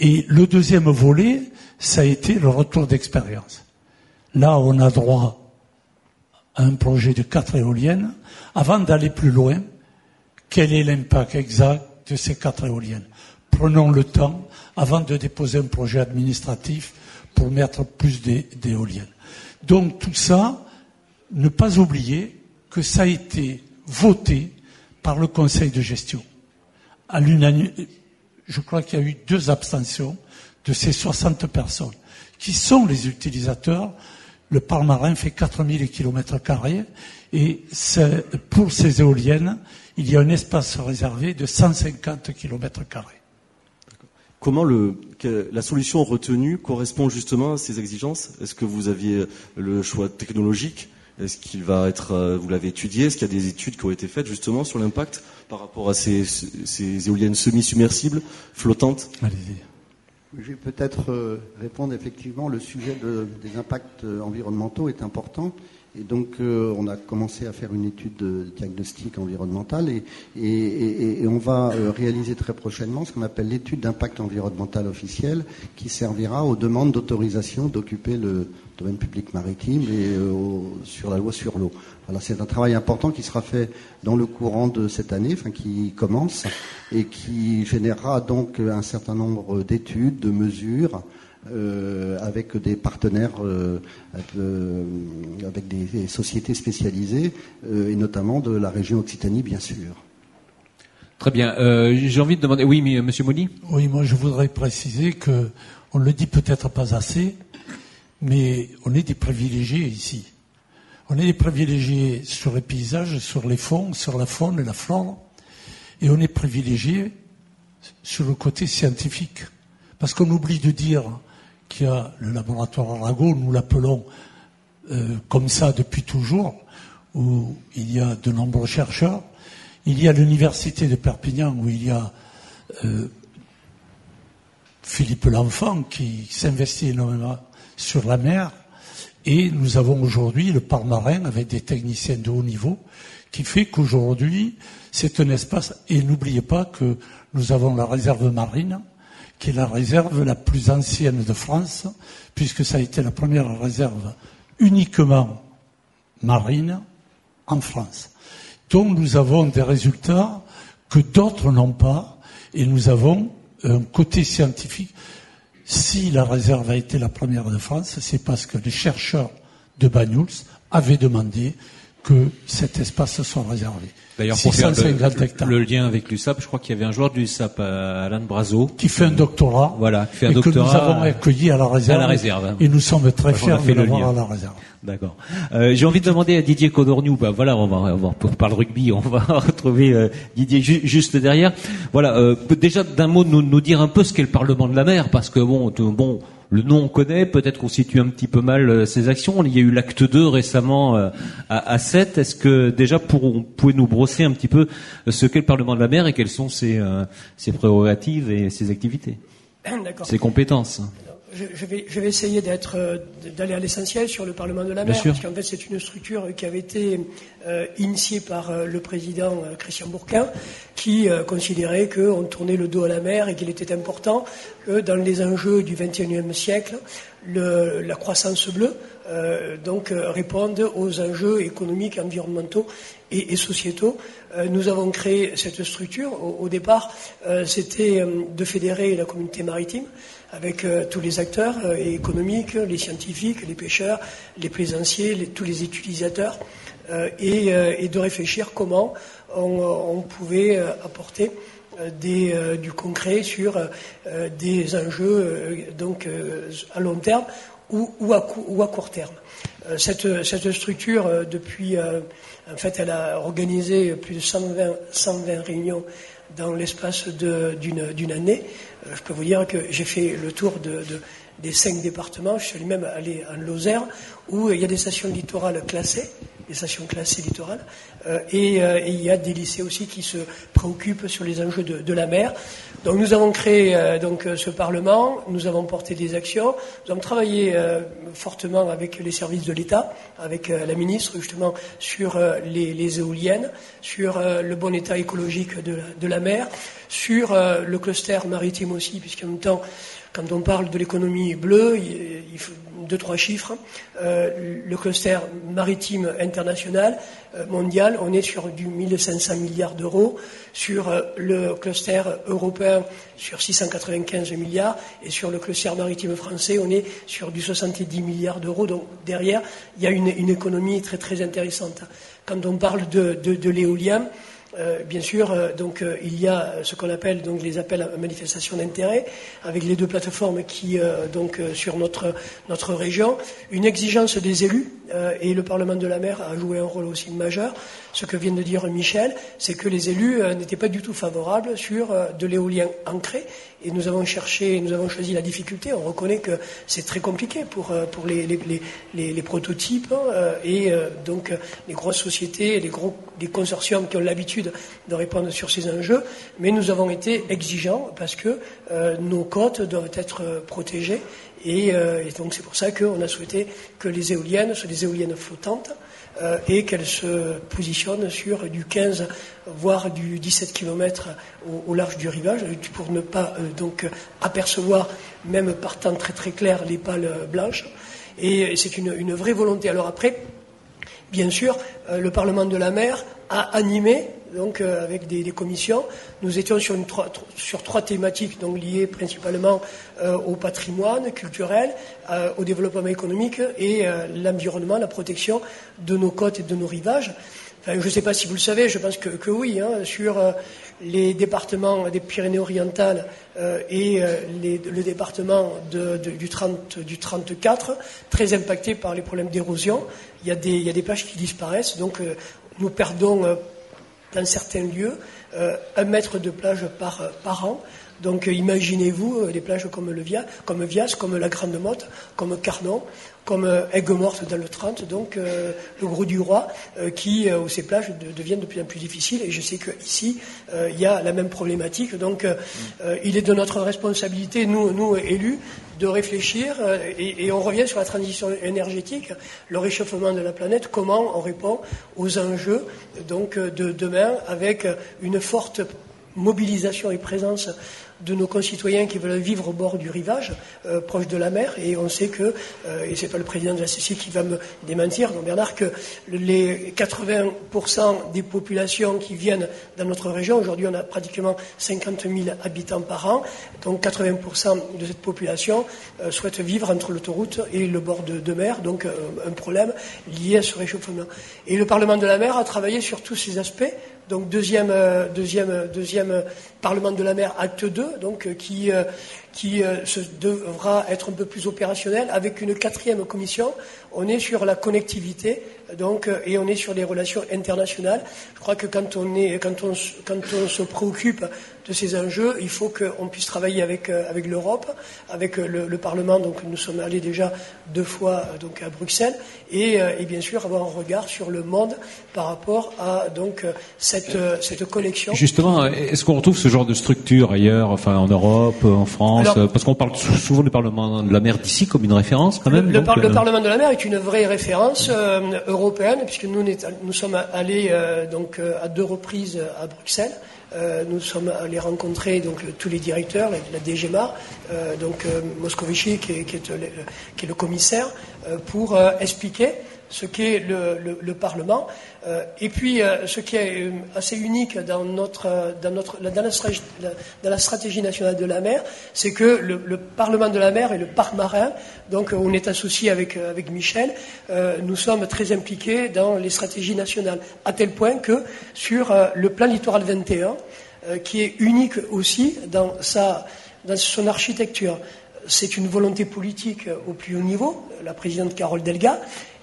Et le deuxième volet, ça a été le retour d'expérience. Là, on a droit à un projet de quatre éoliennes. Avant d'aller plus loin, quel est l'impact exact de ces quatre éoliennes? Prenons le temps avant de déposer un projet administratif pour mettre plus d'éoliennes. Donc tout ça, ne pas oublier que ça a été voté par le conseil de gestion à je crois qu'il y a eu deux abstentions de ces 60 personnes, qui sont les utilisateurs. Le Parmarin fait 4000 km carrés et pour ces éoliennes, il y a un espace réservé de 150 km carrés. Comment le, la solution retenue correspond justement à ces exigences? Est-ce que vous aviez le choix technologique? Est-ce qu'il va être, euh, vous l'avez étudié Est-ce qu'il y a des études qui ont été faites justement sur l'impact par rapport à ces, éoliennes semi-submersibles, flottantes? Je vais peut-être euh, répondre effectivement. Le sujet des impacts euh, environnementaux est important. Et donc, euh, on a commencé à faire une étude de diagnostic environnemental et, et, on va réaliser très prochainement ce qu'on appelle l'étude d'impact environnemental officiel qui servira aux demandes d'autorisation d'occuper le domaine public maritime et sur la loi sur l'eau. C'est un travail important qui sera fait dans le courant de cette année, enfin qui commence, et qui générera donc un certain nombre d'études, de mesures, euh, avec des partenaires, euh, euh, avec des, sociétés spécialisées, et notamment de la région Occitanie, bien sûr. Très bien. J'ai envie de demander. Oui, mais Monsieur Moni. Oui, moi je voudrais préciser que on le dit peut-être pas assez, mais on est des privilégiés ici. On est privilégiés sur les paysages, sur les fonds, sur la faune et la flore, et on est privilégiés sur le côté scientifique. Parce qu'on oublie de dire qu'il y a le laboratoire Arago, nous l'appelons euh, comme ça depuis toujours, où il y a de nombreux chercheurs. Il y a l'université de Perpignan où il y a euh, Philippe L'Enfant qui s'investit énormément sur la mer. Et nous avons aujourd'hui le Parmarin avec des techniciens de haut niveau qui fait qu'aujourd'hui, c'est un espace, et n'oubliez pas que nous avons la réserve marine, qui est la réserve la plus ancienne de France, puisque ça a été la première réserve uniquement marine en France. Donc nous avons des résultats que d'autres n'ont pas, et nous avons un côté scientifique. Si la réserve a été la première de France, c'est parce que les chercheurs de Banyuls avaient demandé que cet espace soit réservé. D'ailleurs, pour faire le, le, lien avec l'USAP, je crois qu'il y avait un joueur de l'USAP, euh, Alain Brazo. Qui fait un doctorat. Voilà, qui fait un et doctorat. que nous avons accueilli à la réserve. À la réserve. Et nous sommes très fiers de l'avoir à la réserve. D'accord. Euh, J'ai envie de demander à Didier Codorniou, ben voilà, on va, on va pour parler rugby, on va [LAUGHS] retrouver euh, Didier ju juste derrière. Voilà, euh, déjà d'un mot nous, nous dire un peu ce qu'est le Parlement de la mer, parce que bon, bon, le nom on connaît, peut-être qu'on situe un petit peu mal euh, ses actions. Il y a eu l'acte 2 récemment euh, à, à 7. Est-ce que déjà pour, vous pouvez nous brosser un petit peu euh, ce qu'est le Parlement de la mer et quelles sont ses, ses prérogatives et ses activités, ses compétences je, vais, je vais essayer d'être, euh, d'aller à l'essentiel sur le Parlement de la mer, parce qu'en fait c'est une structure qui avait été euh, initiée par euh, le président Christian Bourquin, qui considérait qu'on tournait le dos à la mer et qu'il était important que dans les enjeux du XXIe siècle, le, la croissance bleue donc réponde aux enjeux économiques, environnementaux et, et sociétaux. nous avons créé cette structure. Au, au départ, c'était de fédérer la communauté maritime avec euh, tous les acteurs euh, économiques, les scientifiques, les pêcheurs, les plaisanciers, tous les utilisateurs, euh, et, de réfléchir comment on, pouvait apporter du concret sur des enjeux donc à long terme ou, à, court terme. Cette, structure, depuis, en fait, elle a organisé plus de 120, 120 réunions dans l'espace d'une année. Euh, je peux vous dire que j'ai fait le tour de, des cinq départements. Je suis même allé en Lozère, où il y a des stations littorales classées, des stations classées littorales, euh, euh, et, il y a des lycées aussi qui se préoccupent sur les enjeux de, la mer. Donc nous avons créé donc ce Parlement, nous avons porté des actions, nous avons travaillé fortement avec les services de l'État, avec la ministre justement sur les, éoliennes, sur le bon état écologique de de la mer, sur le cluster maritime aussi, puisqu'en même temps quand on parle de l'économie bleue, il faut deux, trois chiffres. Euh, le cluster maritime international euh, mondial, on est sur du 1500 milliards d'euros. Sur euh, le cluster européen, sur 695 milliards. Et sur le cluster maritime français, on est sur du 70 milliards d'euros. Donc derrière, il y a une, économie très très intéressante. Quand on parle de, de l'éolien, euh, bien sûr, euh, donc euh, il y a ce qu'on appelle donc les appels à manifestation d'intérêt avec les deux plateformes qui donc sur notre notre région, une exigence des élus et le Parlement de la mer a joué un rôle aussi majeur. Ce que vient de dire Michel, c'est que les élus n'étaient pas du tout favorables sur de l'éolien ancré et nous avons cherché, nous avons choisi la difficulté. On reconnaît que c'est très compliqué pour, euh, pour les, les, les, prototypes euh, et euh, donc les grosses sociétés, les gros les consortiums qui ont l'habitude de répondre sur ces enjeux. Mais nous avons été exigeants parce que nos côtes doivent être protégées et, et donc c'est pour ça qu'on a souhaité que les éoliennes soient des éoliennes flottantes euh, et qu'elle se positionne sur du 15 voire du 17 km au, large du rivage pour ne pas euh, donc apercevoir même par temps très très clair les pales blanches et c'est une, une, vraie volonté. Alors après, bien sûr, euh, le Parlement de la mer a animé donc euh, avec des, commissions. Nous étions sur, trois thématiques donc liées principalement euh, au patrimoine culturel, euh, au développement économique et l'environnement, la protection de nos côtes et de nos rivages. je ne sais pas si vous le savez, je pense que, oui, hein, sur les départements des Pyrénées-Orientales et le département du, 30, du 34, très impactés par les problèmes d'érosion. Il, il, y a des plages qui disparaissent, donc nous perdons dans certains lieux un mètre de plage par, par an. Donc imaginez-vous des plages comme le Via, comme Vias, comme la Grande Motte, comme Carnon, comme euh, Aigues-Mortes dans le 30, donc euh, le Gros du Roi, euh, qui, où ces plages deviennent de plus en plus difficiles. Et je sais qu'ici, il y a la même problématique. Donc, il est de notre responsabilité, nous, nous élus, de réfléchir, et, on revient sur la transition énergétique, le réchauffement de la planète, comment on répond aux enjeux donc, de demain avec une forte mobilisation et présence de nos concitoyens qui veulent vivre au bord du rivage, euh, proche de la mer. Et on sait que, euh, et c'est pas le président de la CC qui va me démentir, donc Bernard, que les 80% des populations qui viennent dans notre région, aujourd'hui on a pratiquement 50 000 habitants par an, donc 80% de cette population euh, souhaite vivre entre l'autoroute et le bord de, de mer, donc un problème lié à ce réchauffement. Et le Parlement de la mer a travaillé sur tous ces aspects donc deuxième, euh, deuxième, deuxième Parlement de la mer, acte 2, donc, euh, qui, euh, devra être un peu plus opérationnel, avec une quatrième commission. On est sur la connectivité, donc, et on est sur les relations internationales. Je crois que quand on, est, quand on, quand on se préoccupe de ces enjeux, il faut qu'on puisse travailler avec, euh, avec l'Europe, avec euh, le, Parlement. Donc nous sommes allés déjà deux fois euh, donc, à Bruxelles et, et, bien sûr avoir un regard sur le monde par rapport à donc, cette, cette collection. Justement, est-ce qu'on retrouve ce genre de structure ailleurs, enfin en Europe, en France? Parce qu'on parle souvent du Parlement de la mer d'ici comme une référence quand même. Le, Parlement de la mer est une vraie référence européenne puisque nous, sommes allés donc, à deux reprises à Bruxelles. Euh, nous sommes allés rencontrer donc tous les directeurs, la, la DGMA, euh, donc euh, Moscovici est, est, qui est, le commissaire, pour expliquer ce qu'est le, le, le, Parlement. Euh, et puis, euh, ce qui est euh, assez unique dans, notre, dans, notre, dans, la, stratégie, dans la stratégie nationale de la mer, c'est que le, le, Parlement de la mer et le parc marin, donc on est associé avec, avec Michel, nous sommes très impliqués dans les stratégies nationales, à tel point que sur le plan littoral 21, qui est unique aussi dans, sa, dans son architecture, c'est une volonté politique au plus haut niveau, la présidente Carole Delga,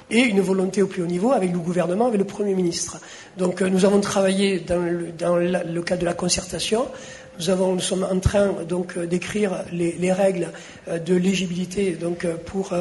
et une volonté au plus haut niveau avec le gouvernement, avec le Premier ministre. Donc euh, nous avons travaillé dans le, dans le cadre de la concertation. Nous, avons, nous sommes en train donc euh, d'écrire les, les, règles euh, de légibilité donc pour,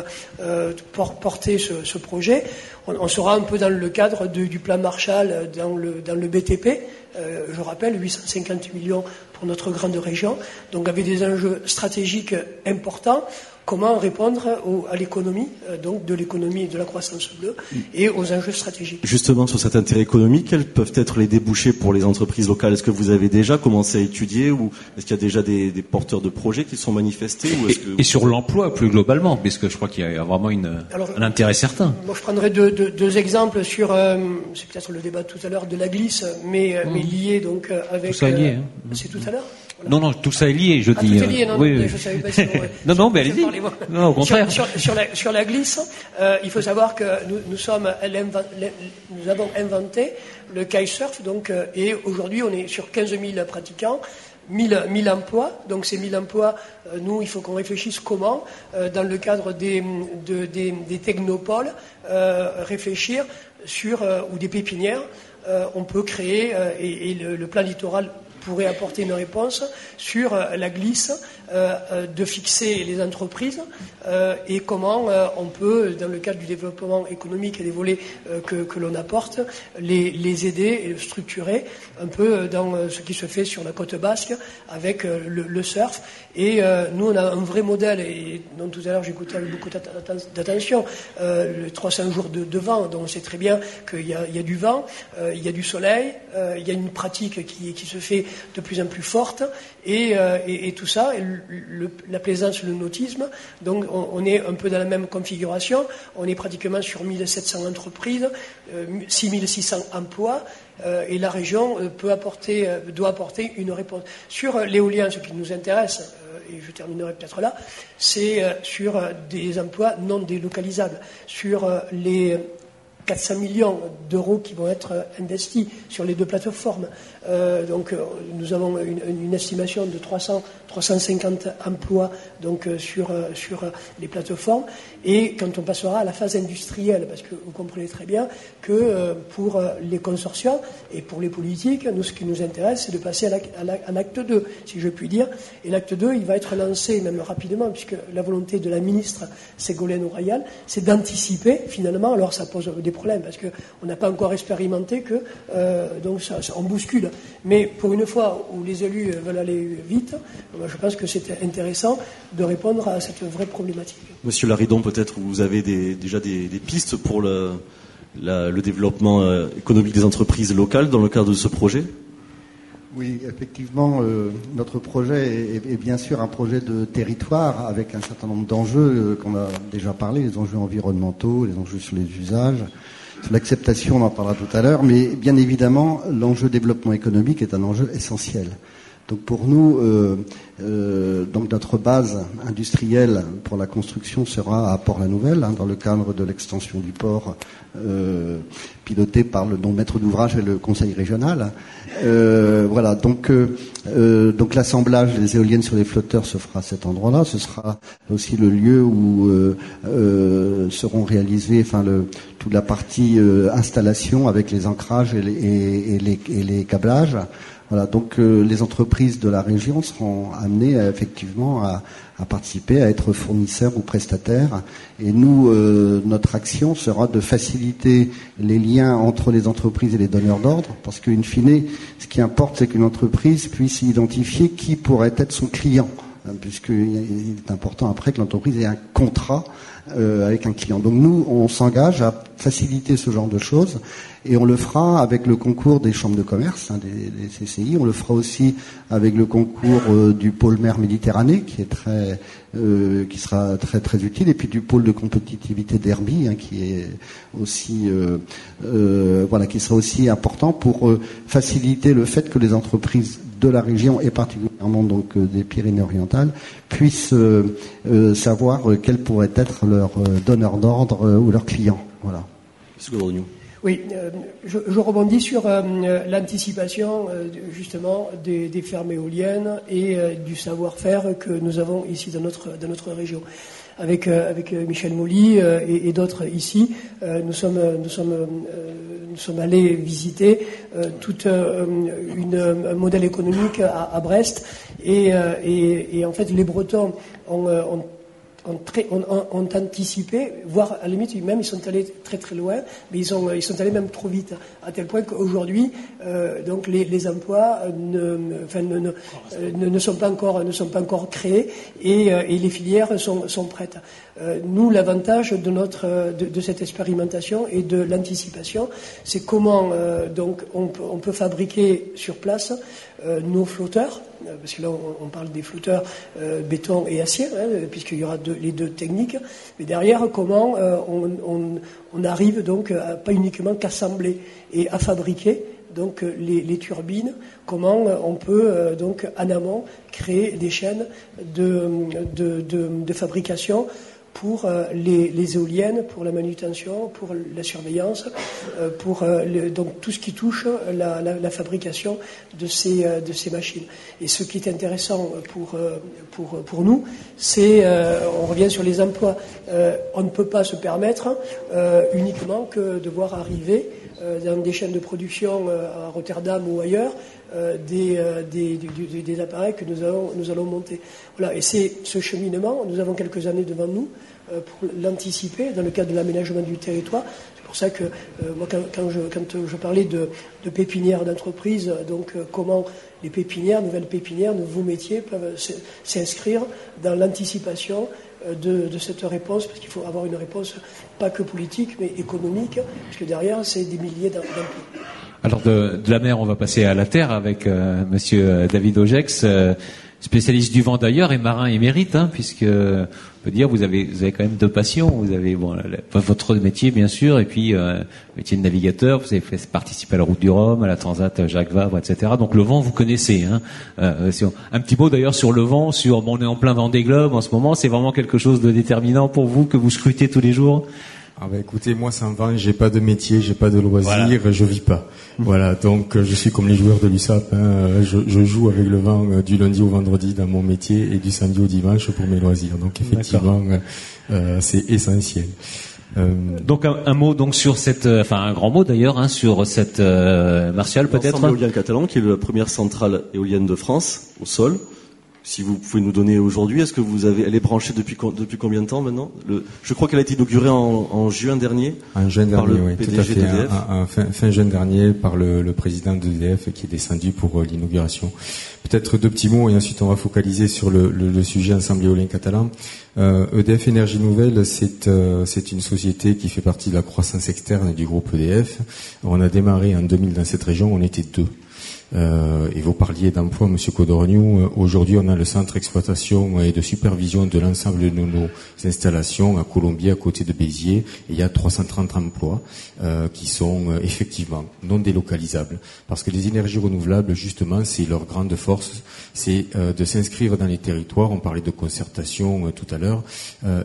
porter ce, ce projet. On, on, sera un peu dans le cadre du plan Marshall dans le, dans le BTP. je rappelle 850 millions pour notre grande région, donc avec des enjeux stratégiques importants comment répondre à l'économie, euh, donc de l'économie et de la croissance bleue, et aux enjeux stratégiques. Justement, sur cet intérêt économique, quels peuvent être les débouchés pour les entreprises locales? Est-ce que vous avez déjà commencé à étudier ou est-ce qu'il y a déjà des, porteurs de projets qui sont manifestés et, sur l'emploi plus globalement, puisque je crois qu'il y a vraiment une, un intérêt certain. Moi, je prendrais deux, exemples sur, euh, c'est peut-être le débat tout à l'heure de la glisse, mais, euh, mais mmh. lié donc avec. Tout ça lié. Hein. C'est tout à l'heure non, non, tout ça est lié, je ah, dis. Tout est lié, non, oui, oui. je savais pas si [LAUGHS] non, non, mais allez-y. Non, au contraire. Sur, sur, la, sur la, glisse, euh, il faut savoir que nous, nous, sommes, nous avons inventé le kitesurf, donc, euh, et aujourd'hui, on est sur 15 000 pratiquants. 1000, 1000 emplois, donc ces 1000 emplois, euh, nous, il faut qu'on réfléchisse comment, euh, dans le cadre des, de, des, des technopoles, euh, réfléchir sur, ou des pépinières, on peut créer, et, et le, le, plan littoral pourrait apporter une réponse sur euh, la glisse de fixer les entreprises et comment on peut, dans le cadre du développement économique et des volets que, que l'on apporte, les, les, aider et structurer un peu dans ce qui se fait sur la côte basque avec le, surf. Et nous, on a un vrai modèle, et dont tout à l'heure j'écoutais avec beaucoup d'attention, le 300 jours de, de, vent, donc on sait très bien qu'il y, y, a du vent, il y a du soleil, il y a une pratique qui, qui se fait de plus en plus forte, et, euh, et, tout ça, le, la plaisance, le nautisme, donc on, on, est un peu dans la même configuration, on est pratiquement sur 1700 entreprises, euh, 6600 emplois, euh, et la région euh, peut apporter, euh, doit apporter une réponse. Sur l'éolien, ce qui nous intéresse, et je terminerai peut-être là, c'est sur des emplois non délocalisables, sur les 400 millions d'euros qui vont être investis sur les deux plateformes. Euh, donc euh, nous avons une, estimation de 300, 350 emplois donc euh, sur, sur les plateformes. Et quand on passera à la phase industrielle, parce que vous comprenez très bien que pour les consortiums et pour les politiques, nous, ce qui nous intéresse, c'est de passer à l'acte 2, si je puis dire. Et l'acte 2, il va être lancé même rapidement, puisque la volonté de la ministre Ségolène Royal, c'est d'anticiper finalement. Alors ça pose des problèmes, parce qu'on n'a pas encore expérimenté que donc ça, on bouscule mais pour une fois où les élus veulent aller vite, je pense que c'est intéressant de répondre à cette vraie problématique. Monsieur Laridon, peut-être vous avez déjà des, pistes pour le, développement euh, économique des entreprises locales dans le cadre de ce projet? Oui, effectivement, euh, notre projet est, bien sûr un projet de territoire avec un certain nombre d'enjeux euh, qu'on a déjà parlé, les enjeux environnementaux, les enjeux sur les usages, L'acceptation, on en parlera tout à l'heure, mais bien évidemment, l'enjeu développement économique est un enjeu essentiel. Donc pour nous, euh, euh, donc notre base industrielle pour la construction sera à Port-la-Nouvelle, hein, dans le cadre de l'extension du port euh, piloté par le maître d'ouvrage et le conseil régional. Euh, voilà, donc euh, donc l'assemblage des éoliennes sur les flotteurs se fera à cet endroit-là. Ce sera aussi le lieu où seront réalisés, enfin le, toute la partie installation avec les ancrages et les, les, et les câblages. Voilà, donc euh, les entreprises de la région seront amenées effectivement à, participer, à être fournisseurs ou prestataires. Et nous, euh, notre action sera de faciliter les liens entre les entreprises et les donneurs d'ordre, parce qu'une fine, ce qui importe, c'est qu'une entreprise puisse identifier qui pourrait être son client, hein, puisqu'il est important après que l'entreprise ait un contrat euh, avec un client. Donc nous, on s'engage à faciliter ce genre de choses et on le fera avec le concours des chambres de commerce, hein, des, CCI. On le fera aussi avec le concours euh, du pôle mer Méditerranée, qui est très, euh, qui sera très très utile, et puis du pôle de compétitivité d'Herbie, hein, qui est aussi, voilà, qui sera aussi important pour faciliter le fait que les entreprises de la région et particulièrement donc des Pyrénées-Orientales puissent savoir quel pourrait être leur donneur d'ordre ou leur client. Voilà. Oui, euh, je, rebondis sur euh, l'anticipation euh, justement des, fermes éoliennes et du savoir-faire que nous avons ici dans notre, dans notre région. Avec, avec Michel Mouly et, d'autres ici, nous sommes, nous sommes, nous sommes allés visiter tout un modèle économique à, Brest. Et, et, en fait les Bretons ont, ont ont, anticipé, voire à la limite, même ils sont allés très très loin, mais ils, ont, ils sont allés même trop vite, à tel point qu'aujourd'hui, euh, les, emplois ne, enfin, ne, sont pas encore, ne sont pas encore créés et, euh, les filières sont, prêtes. Euh, nous, l'avantage de, notre, de, de, cette expérimentation et de l'anticipation, c'est comment donc on, on, peut fabriquer sur place nos flotteurs, parce que là on, parle des flotteurs béton et acier, hein, puisqu'il y aura les deux techniques, mais derrière comment on, arrive donc pas uniquement qu'assembler et à fabriquer les, turbines, comment on peut donc en amont créer des chaînes de fabrication pour euh, les, éoliennes, pour la manutention, pour la surveillance, euh, pour euh, donc tout ce qui touche la, fabrication de ces, de ces machines. Et ce qui est intéressant pour, pour, pour nous, c'est, on revient sur les emplois, on ne peut pas se permettre uniquement que de voir arriver dans des chaînes de production à Rotterdam ou ailleurs, des, des, des, appareils que nous allons, nous allons monter. Voilà, et c'est ce cheminement, nous avons quelques années devant nous, euh, pour l'anticiper dans le cadre de l'aménagement du territoire. C'est pour ça que euh, moi, quand, je, quand, je, parlais de, de pépinières d'entreprise, donc euh, comment les pépinières, nouvelles pépinières, nouveaux métiers peuvent s'inscrire dans l'anticipation de, de, cette réponse, parce qu'il faut avoir une réponse pas que politique, mais économique, puisque derrière, c'est des milliers d'emplois. Alors de, de, la mer, on va passer à la terre avec euh, Monsieur David Ogex spécialiste du vent d'ailleurs et marin émérite, hein, puisque on peut dire vous avez vous avez quand même deux passions. Vous avez bon, votre métier bien sûr, et puis euh, métier de navigateur. Vous avez fait participer à la Route du Rhum, à la Transat Jacques Vabre, etc. Donc le vent vous connaissez. Hein. Euh, un petit mot d'ailleurs sur le vent. Sur bon, on est en plein vent des globes en ce moment. C'est vraiment quelque chose de déterminant pour vous que vous scrutez tous les jours? Ah bah écoutez, moi sans vent, j'ai pas de métier, j'ai pas de loisir, je vis pas. Voilà, donc je suis comme les joueurs de l'USAP, hein, je, je, joue avec le vent du lundi au vendredi dans mon métier et du samedi au dimanche pour mes loisirs. Donc effectivement, euh, c'est essentiel. Euh, donc un, mot donc sur cette, euh, enfin un grand mot d'ailleurs hein, sur cette euh, Martial peut-être. L'éolien catalan qui est la première centrale éolienne de France au sol si vous pouvez nous donner aujourd'hui, est-ce que vous avez, elle est branchée depuis depuis combien de temps maintenant? Le, Je crois qu'elle a été inaugurée en, en juin dernier. En juin dernier, oui, tout à fait. fin, juin dernier, par le, le président de d'EDF qui est descendu pour euh, l'inauguration. Peut-être deux petits mots et ensuite on va focaliser sur le, le, sujet ensemble éolien catalan. Euh, EDF Énergie Nouvelle, c'est euh, c'est une société qui fait partie de la croissance externe du groupe EDF. On a démarré en 2000 dans cette région, on était deux. Euh, et vous parliez d'emploi, Monsieur Codorniou. Euh, aujourd'hui, on a le centre d'exploitation et de supervision de l'ensemble de nos installations à Colombier, à côté de Béziers. Et il y a 330 emplois euh, qui sont euh, effectivement non délocalisables. Parce que les énergies renouvelables, justement, c'est leur grande force, c'est de s'inscrire dans les territoires. On parlait de concertation tout à l'heure.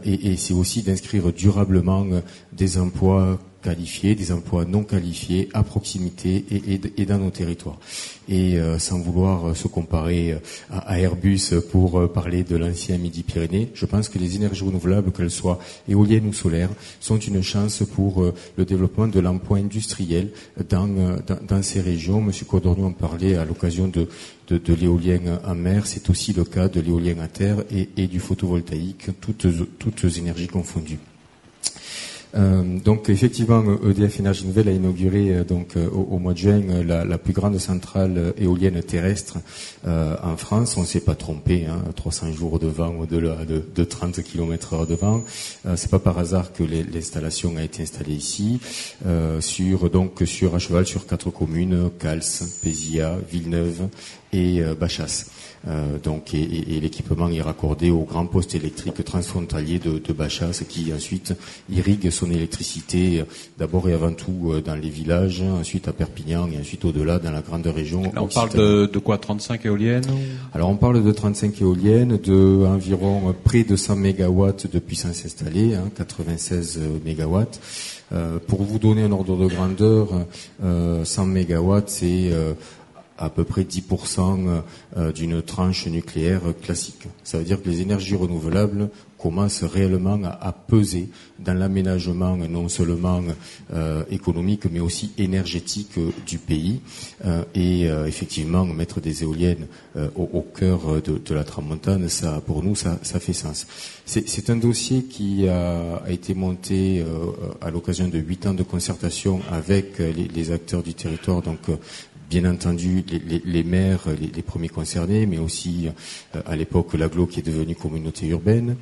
et, et c'est aussi d'inscrire durablement des emplois qualifiés, des emplois non qualifiés à proximité et, dans nos territoires. Et euh, sans vouloir euh, se comparer euh, à, Airbus pour parler de l'ancien Midi-Pyrénées, je pense que les énergies renouvelables, qu'elles soient éoliennes ou solaires, sont une chance pour le développement de l'emploi industriel dans, dans, ces régions. Monsieur Codorniou en parlait à l'occasion de, de, l'éolien en mer, c'est aussi le cas de l'éolien à terre et, et du photovoltaïque, toutes, toutes énergies confondues. Euh, donc effectivement, EDF Énergie Nouvelle a inauguré euh, donc euh, au, mois de juin la, la, plus grande centrale éolienne terrestre en France. On ne s'est pas trompé, hein, 300 jours de vent au-delà de, de, 30 km/h de vent. C'est pas par hasard que l'installation a été installée ici, sur donc sur à cheval sur quatre communes Cals, Pézia, Villeneuve et Bachas. Euh, donc, et, l'équipement est raccordé au grand poste électrique transfrontalier de, de Bachas qui ensuite irrigue son électricité euh, d'abord et avant tout euh, dans les villages, ensuite à Perpignan et ensuite au-delà dans la grande région. on parle de, de, quoi 35 éoliennes Alors on parle de 35 éoliennes, de environ près de 100 mégawatts de puissance installée, hein, 96 mégawatts. Euh, pour vous donner un ordre de grandeur, euh, 100 mégawatts, c'est à peu près 10% euh, d'une tranche nucléaire classique. Ça veut dire que les énergies renouvelables commencent réellement à, peser dans l'aménagement non seulement euh, économique mais aussi énergétique euh, du pays et effectivement mettre des éoliennes au, cœur de, la tramontane, ça pour nous ça, fait sens. C'est un dossier qui a, été monté à l'occasion de huit ans de concertation avec les acteurs du territoire, donc bien entendu les, maires, les, premiers concernés, mais aussi euh, à l'époque l'aglo qui est devenue communauté urbaine,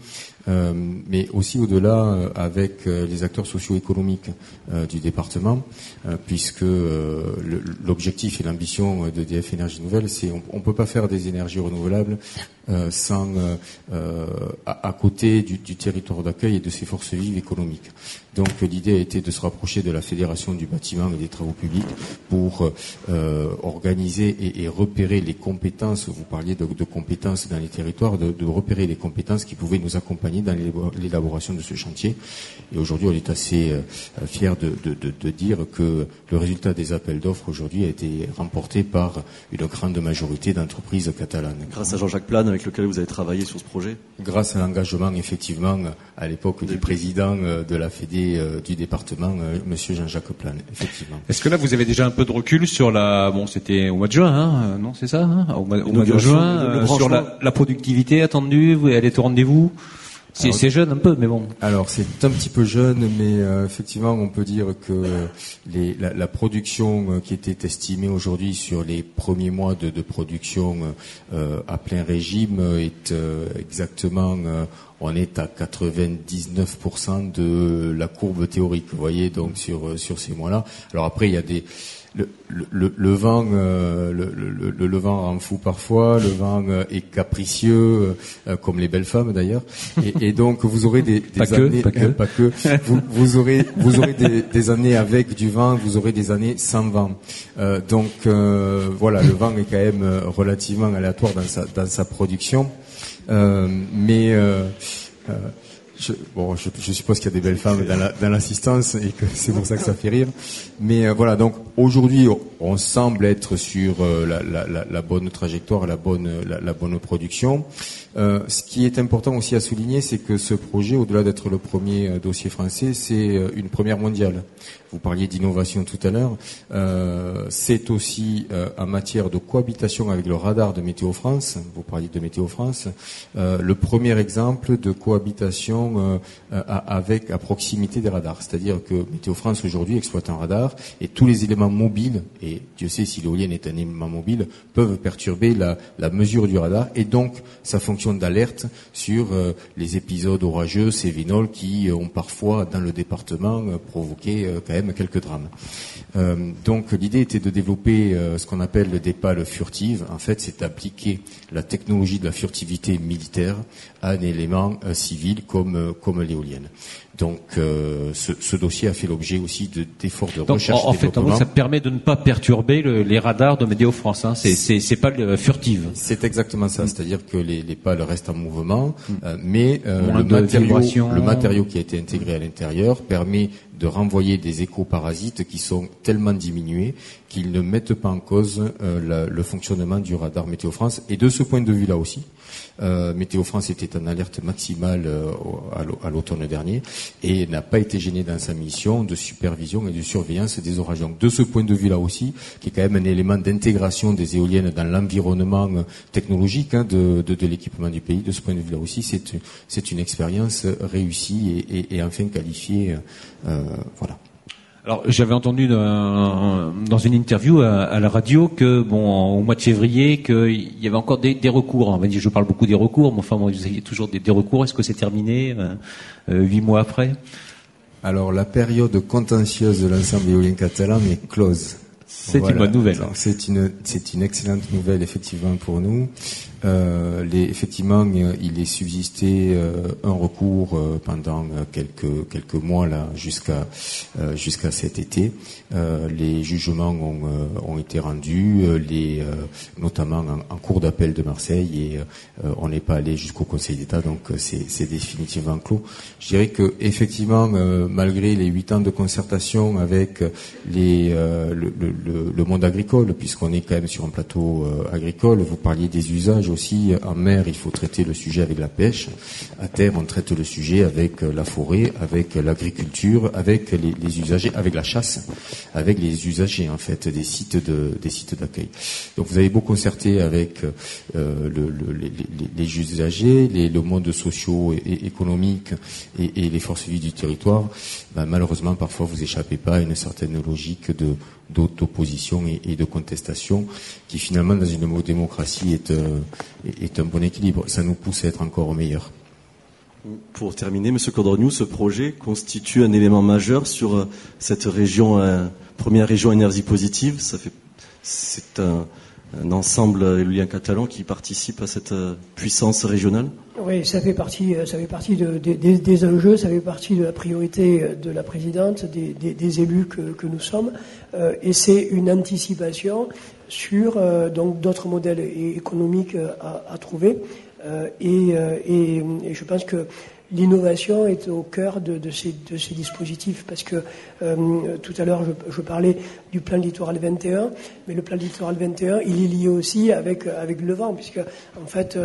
euh, mais aussi au-delà euh, avec les acteurs socio-économiques du département, puisque l'objectif et l'ambition de DF Énergie Nouvelle, c'est on ne peut pas faire des énergies renouvelables sans à, côté du, du territoire d'accueil et de ses forces vives économiques. Donc l'idée a été de se rapprocher de la Fédération du bâtiment et des travaux publics pour euh, organiser et, repérer les compétences, vous parliez de, compétences dans les territoires, de, repérer les compétences qui pouvaient nous accompagner dans l'élaboration de ce chantier. Et aujourd'hui, on est assez euh, fier de, dire que le résultat des appels d'offres aujourd'hui a été remporté par une grande majorité d'entreprises catalanes. Grâce à Jean-Jacques Plane avec lequel vous avez travaillé sur ce projet? Grâce à l'engagement effectivement à l'époque du président euh, de la Fédé euh, du département, euh, Monsieur Jean-Jacques Plane, effectivement. Est-ce que là vous avez déjà un peu de recul sur la, bon c'était au mois de juin, hein, non c'est ça, hein, au, mois, de juin, euh, sur la, la, productivité attendue, elle est au rendez-vous? C'est jeune un peu, mais bon. Alors c'est un petit peu jeune, mais effectivement on peut dire que les, la, la, production qui était estimée aujourd'hui sur les premiers mois de, de production euh, à plein régime est exactement on est à 99% de la courbe théorique, vous voyez, donc sur euh, sur ces mois-là. Alors après, il y a des le, le, le vent, euh, le, le, vent rend fou parfois. Le vent euh, est capricieux, comme les belles femmes d'ailleurs. Et, et, donc vous aurez des, des années, pas que, pas que vous, vous, aurez vous aurez des, des, années avec du vent, vous aurez des années sans vent. donc voilà, le vent est quand même relativement aléatoire dans sa dans sa production. Euh, mais euh, euh, je, bon, je, je suppose qu'il y a des belles femmes dans l'assistance et que c'est pour ça que ça fait rire. Mais euh, voilà, donc aujourd'hui, on semble être sur euh, la, la, la, bonne trajectoire, la bonne, la, bonne production. Euh, ce qui est important aussi à souligner, c'est que ce projet, au-delà d'être le premier euh, dossier français, c'est une première mondiale. Vous parliez d'innovation tout à l'heure. Euh, c'est aussi en matière de cohabitation avec le radar de Météo France. Vous parliez de Météo France. Euh, le premier exemple de cohabitation avec à proximité des radars, c'est-à-dire que Météo France aujourd'hui exploite un radar et tous les éléments mobiles Dieu sait si l'éolienne est un élément mobile, peuvent perturber la, mesure du radar et donc ça fonctionne d'alerte sur euh, les épisodes orageux, sévinols qui ont parfois dans le département euh, provoqué euh, quand même quelques drames. donc l'idée était de développer ce qu'on appelle des pales furtives. En fait, c'est d'appliquer la technologie de la furtivité militaire un élément civil comme, comme l'éolienne. Donc euh, ce, dossier a fait l'objet aussi d'efforts de, recherche. En, en fait, ça permet de ne pas perturber les radars de Météo France. Hein. C'est pas furtive. C'est exactement ça. C'est-à-dire que les, les, pales restent en mouvement, euh, mais euh, le, matériau, le matériau qui a été intégré à l'intérieur permet de renvoyer des éco-parasites qui sont tellement diminués qu'ils ne mettent pas en cause le fonctionnement du radar Météo France. Et de ce point de vue-là aussi, euh, Météo France était en alerte maximale euh, à l'automne dernier et n'a pas été gêné dans sa mission de supervision et de surveillance des orages. De ce point de vue-là aussi, qui est quand même un élément d'intégration des éoliennes dans l'environnement euh, technologique hein, de, l'équipement du pays, de ce point de vue-là aussi, c'est une expérience réussie et, enfin qualifiée. voilà. Alors j'avais entendu dans, une interview à, la radio que bon au mois de février qu'il y avait encore des, recours. On va dire je parle beaucoup des recours, mais enfin bon, il y a toujours des, recours. Est-ce que c'est terminé euh, euh, huit mois après? Alors la période contentieuse de l'ensemble éolien catalan est close. C'est une bonne nouvelle. C'est une c'est une excellente nouvelle effectivement pour nous. Euh, les, effectivement, il est subsisté euh, un recours euh, pendant quelques quelques mois là jusqu'à jusqu'à cet été. les jugements ont, ont été rendus, les notamment en, cours d'appel de Marseille et on n'est pas allé jusqu'au Conseil d'État, donc c'est définitivement clos. Je dirais que effectivement, malgré les huit ans de concertation avec les le, le, le monde agricole, puisqu'on est quand même sur un plateau agricole, vous parliez des usages aussi, en mer, il faut traiter le sujet avec la pêche. À terre, on traite le sujet avec euh, la forêt, avec l'agriculture, avec les, usagers, avec la chasse, avec les usagers en fait des sites de, des sites d'accueil. Donc vous avez beau concerter avec euh, le, les, usagers, le monde socio et, économique et, les forces vives du territoire, ben, malheureusement parfois vous échappez pas à une certaine logique de d'opposition et, de contestation, qui finalement dans une démocratie est, euh, est un bon équilibre. Ça nous pousse à être encore meilleur. Pour terminer, Monsieur Cordroniou, ce projet constitue un élément majeur sur euh, cette région, euh, première région énergie positive. Ça fait, c'est un, un ensemble éolien catalan qui participe à cette puissance régionale. Oui, ça fait partie, ça fait partie de, des enjeux, ça fait partie de la priorité de la présidente, des, élus que, nous sommes, et c'est une anticipation sur euh, donc d'autres modèles économiques euh, à, trouver. Euh, et, je pense que l'innovation est au cœur de, de, ces, de, ces, dispositifs. Parce que tout à l'heure je, je, parlais du plan littoral 21, mais le plan littoral 21 il est lié aussi avec avec le vent puisque en fait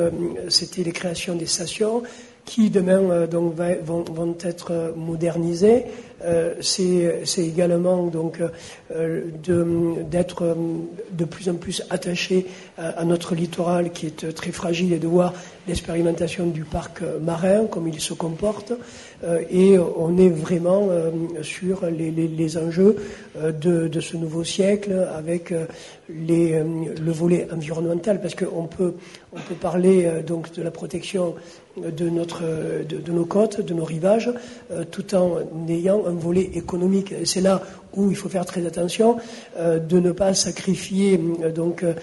c'était les créations des stations qui demain donc vont, vont, être modernisées euh, c'est également donc euh, d'être euh, de, plus en plus attaché à, notre littoral qui est très fragile et de voir l'expérimentation du parc marin, comme il se comporte. Et on est vraiment sur les, enjeux de, ce nouveau siècle avec le volet environnemental, parce qu'on peut, on peut parler donc de la protection de, notre, de, nos côtes, de nos rivages, tout en ayant un volet économique. C'est là où il faut faire très attention euh, de ne pas sacrifier euh, donc euh,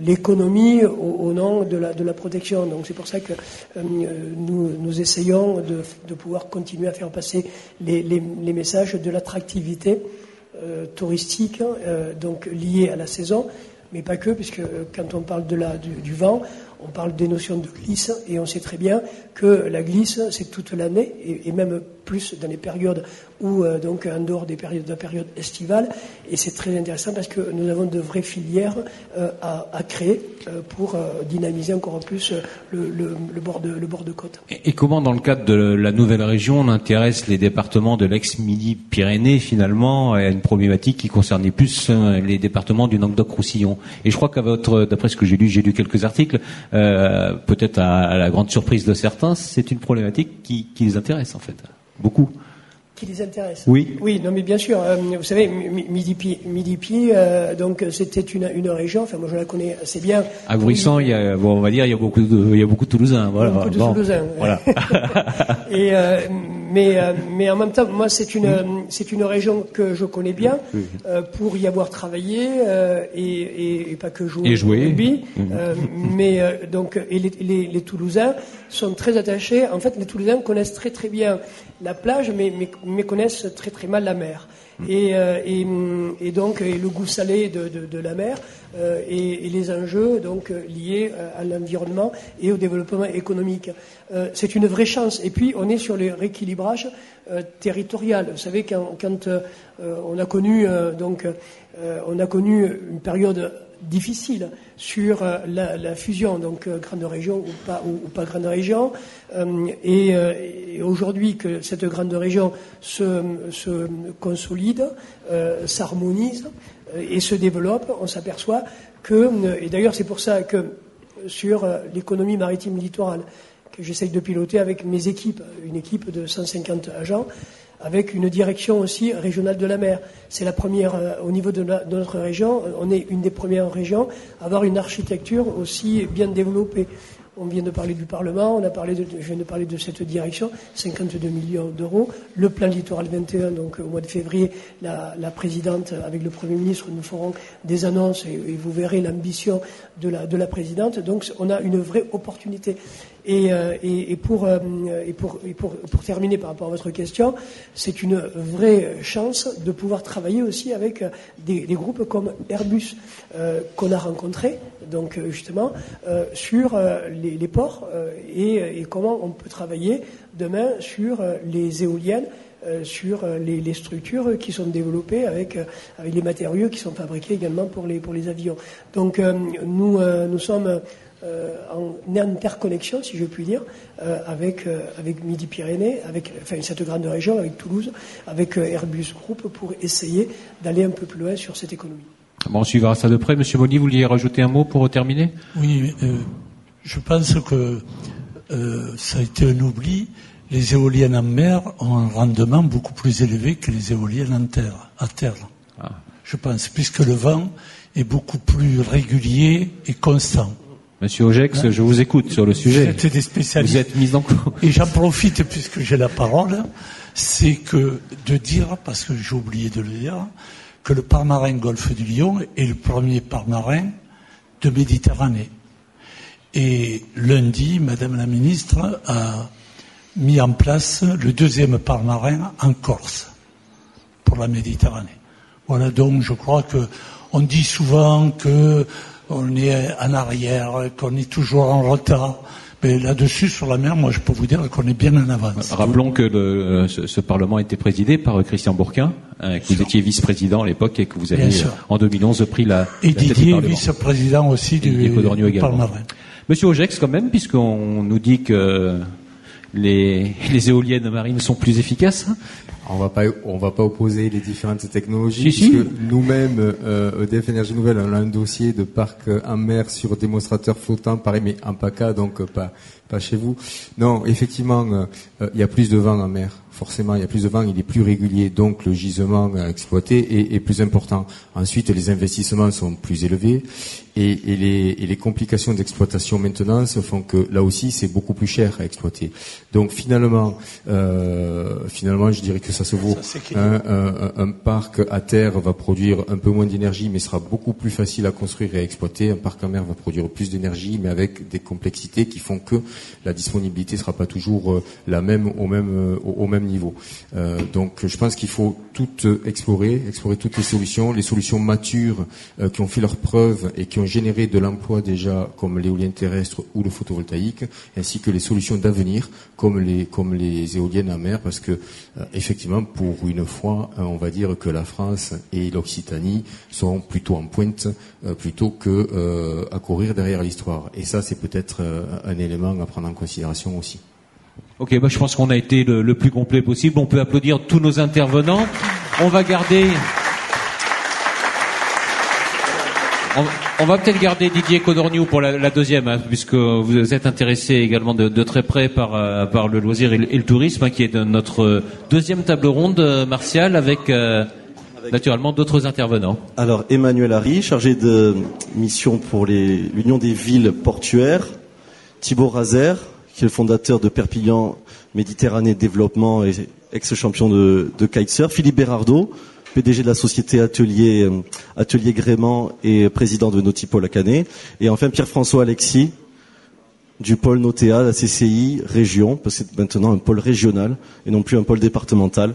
l'économie au, nom de la, de la protection. Donc c'est pour ça que nous, nous, essayons de, de, pouvoir continuer à faire passer les, les, messages de l'attractivité touristique, donc liée à la saison, mais pas que, puisque quand on parle de la, du vent, on parle des notions de glisse et on sait très bien que la glisse, c'est toute l'année et, même plus dans les périodes où, euh, donc, en dehors des périodes, de la période estivale. Et c'est très intéressant parce que nous avons de vraies filières euh, à, créer euh, pour dynamiser encore plus le, bord de, côte. Et, comment, dans le cadre de la nouvelle région, on intéresse les départements de l'ex-Midi-Pyrénées, finalement, à une problématique qui concernait plus les départements du Languedoc-Roussillon? Et je crois qu'à votre, d'après ce que j'ai lu, j'ai lu quelques articles, peut-être à, la grande surprise de certains, c'est une problématique qui les intéresse, en fait. Beaucoup qui les intéresse. Oui. Oui, non, mais bien sûr. Euh, vous savez, Midi-Pi, Midi euh, donc c'était une, une, région. Enfin, moi, je la connais assez bien. À Brisson, il y a, bon, on va dire, il y a beaucoup de, il y a beaucoup de Toulousains. Voilà. Beaucoup de Toulousains. Voilà. [LAUGHS] Et euh, mais euh, mais en même temps, moi, c'est une c'est une région que je connais bien euh, pour y avoir travaillé et, et, et, pas que jouer. Et jouer. mais donc et les, les, les Toulousains sont très attachés. En fait, les Toulousains connaissent très très bien la plage, mais, mais, connaissent très très mal la mer. Mm. Et, euh, et, donc et le goût salé de, de, la mer euh, et, les enjeux donc liés euh, à l'environnement et au développement économique. c'est une vraie chance. Et puis on est sur le rééquilibrage territorial. Vous savez quand, on a connu une période difficile sur euh, la, fusion, donc euh, grande région ou pas, grande région. Euh, et, aujourd'hui que cette grande région se consolide, s'harmonise et se développe, on s'aperçoit que, et d'ailleurs c'est pour ça que sur l'économie maritime littorale, que j'essaye de piloter avec mes équipes, une équipe de 150 agents, avec une direction aussi régionale de la mer. C'est la première, euh, au niveau de, notre région, on est une des premières régions à avoir une architecture aussi bien développée. On vient de parler du Parlement, on a parlé de, je viens de parler de cette direction, 52 millions d'euros. Le plan littoral 21, donc au mois de février, la, présidente, avec le Premier ministre, nous ferons des annonces et, vous verrez l'ambition de la, de la présidente. Donc on a une vraie opportunité. Et, euh, euh, pour, terminer par rapport à votre question, c'est une vraie chance de pouvoir travailler aussi avec des, groupes comme Airbus euh, qu'on a rencontrés, donc justement, sur les, ports et, comment on peut travailler demain sur les éoliennes. sur les, structures qui sont développées avec, les matériaux qui sont fabriqués également pour les, pour les avions. Donc nous, nous sommes en interconnexion, si je puis dire, euh, avec, euh, avec Midi-Pyrénées, avec enfin, cette grande région, avec Toulouse, avec Airbus Group, pour essayer d'aller un peu plus loin sur cette économie. Bon, on suivra ça de près. Monsieur Moni, vous vouliez rajouter un mot pour terminer? Oui, je pense que ça a été un oubli. Les éoliennes en mer ont un rendement beaucoup plus élevé que les éoliennes en terre, à terre. Ah. Je pense, puisque le vent est beaucoup plus régulier et constant. Monsieur Ogex, je vous écoute sur le sujet. Vous des spécialistes. Vous êtes mis en cause. Et j'en profite puisque j'ai la parole, c'est que de dire, parce que j'ai oublié de le dire, que le parc marin Golfe du Lion est le premier parc marin de Méditerranée. Et lundi, Madame la ministre a mis en place le deuxième parc marin en Corse pour la Méditerranée. Voilà donc je crois que on dit souvent que on est en arrière, qu'on est toujours en retard. Mais là-dessus, sur la mer, moi, je peux vous dire qu'on est bien en avance. Rappelons que le, ce, Parlement a été présidé par Christian Bourquin, hein, que vous étiez vice-président à l'époque et que vous avez, en 2011, pris la. Et Didier, vice-président aussi du, Parlement. Monsieur Ogex, quand même, puisqu'on nous dit que les, les éoliennes marines sont plus efficaces. On va pas, on va pas opposer les différentes technologies, puisque nous-mêmes, euh, EDF Énergie Nouvelle, on a un dossier de parc en mer sur démonstrateur flottant, pareil, mais en PACA, donc pas, pas chez vous. Non, effectivement, euh, euh, il y a plus de vent en mer forcément il y a plus de vent, il est plus régulier, donc le gisement exploité est, plus important. Ensuite, les investissements sont plus élevés et, les, complications d'exploitation maintenance font que là aussi c'est beaucoup plus cher à exploiter. Donc finalement, euh, finalement, je dirais que ça se vaut. un, parc à terre va produire un peu moins d'énergie, mais sera beaucoup plus facile à construire et à exploiter. Un parc en mer va produire plus d'énergie, mais avec des complexités qui font que la disponibilité sera pas toujours euh, la même au même euh, au même niveau. Euh, donc je pense qu'il faut tout explorer, explorer toutes les solutions, les solutions matures qui ont fait leurs preuves et qui ont généré de l'emploi déjà, comme l'éolienne terrestre ou le photovoltaïque, ainsi que les solutions d'avenir, comme les comme les éoliennes à mer, parce que effectivement, pour une fois, on va dire que la France et l'Occitanie sont plutôt en pointe plutôt que à courir derrière l'histoire. Et ça, c'est peut-être un élément à prendre en considération aussi. Ok, bah, je pense qu'on a été le, plus complet possible. On peut applaudir tous nos intervenants. On va garder. Va peut-être garder Didier Codorniou pour la, deuxième, hein, puisque vous êtes intéressé également de, très près par, euh, par le loisir et le, tourisme, hein, qui est de notre deuxième table ronde, euh, martiale, avec, euh, naturellement d'autres intervenants. Alors Emmanuel Harry, chargé de mission pour l'Union des villes portuaires, Thibaut Razer, qui est le fondateur de Perpignan Méditerranée Développement et ex-champion de, de kitesurf. Philippe Berardo, PDG de la société Atelier, euh, Atelier Grément et président de Nautipol à Canet. Et enfin Pierre-François Alexis, du pôle Notea, la CCI région, parce que c'est maintenant un pôle régional et non plus un pôle départemental.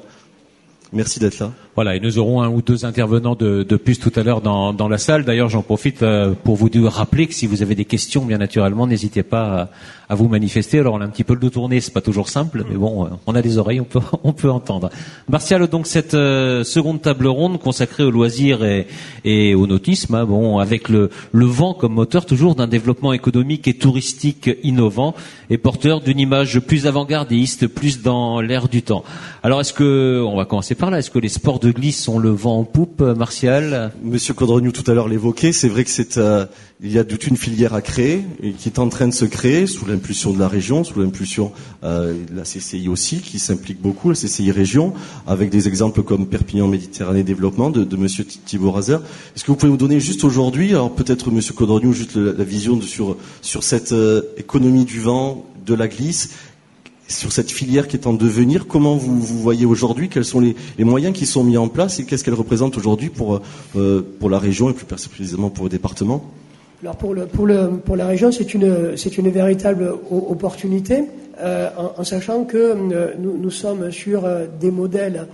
Merci d'être là. Voilà, et nous aurons un ou deux intervenants de, de plus tout à l'heure dans, dans, la salle. D'ailleurs, j'en profite euh, pour vous rappeler que si vous avez des questions, bien naturellement, n'hésitez pas à, à, vous manifester. Alors, on a un petit peu le dos tourné, c'est pas toujours simple, mais bon, euh, on a des oreilles, on peut, [LAUGHS] on peut entendre. Martial, donc cette euh, seconde table ronde consacrée au loisir et, et au nautisme, hein, bon, avec le, le vent comme moteur toujours d'un développement économique et touristique innovant et porteur d'une image plus avant-gardiste, plus dans l'air du temps. Alors, est-ce que, on va commencer par là, est-ce que les sports de glisse ont le vent en poupe, euh, Martial Monsieur Codroniou tout à l'heure l'évoquait, c'est vrai que c'est euh, il y a toute une filière à créer et qui est en train de se créer sous l'impulsion de la région, sous l'impulsion euh, de la CCI aussi, qui s'implique beaucoup, la CCI région, avec des exemples comme Perpignan Méditerranée Développement de, de Monsieur Thibault Razer. Est-ce que vous pouvez nous donner juste aujourd'hui, alors peut-être Monsieur Codroniou, juste la, vision sur sur cette économie du vent, de la glisse sur cette filière qui est en devenir. Comment vous, voyez aujourd'hui Quels sont les, moyens qui sont mis en place et qu'est-ce qu'elle représente aujourd'hui pour, euh, pour la région et plus précisément pour le département? Alors pour, le, pour, le, pour la région, c'est une, c'est une véritable opportunité, euh, en, sachant que euh, nous, sommes sur des modèles,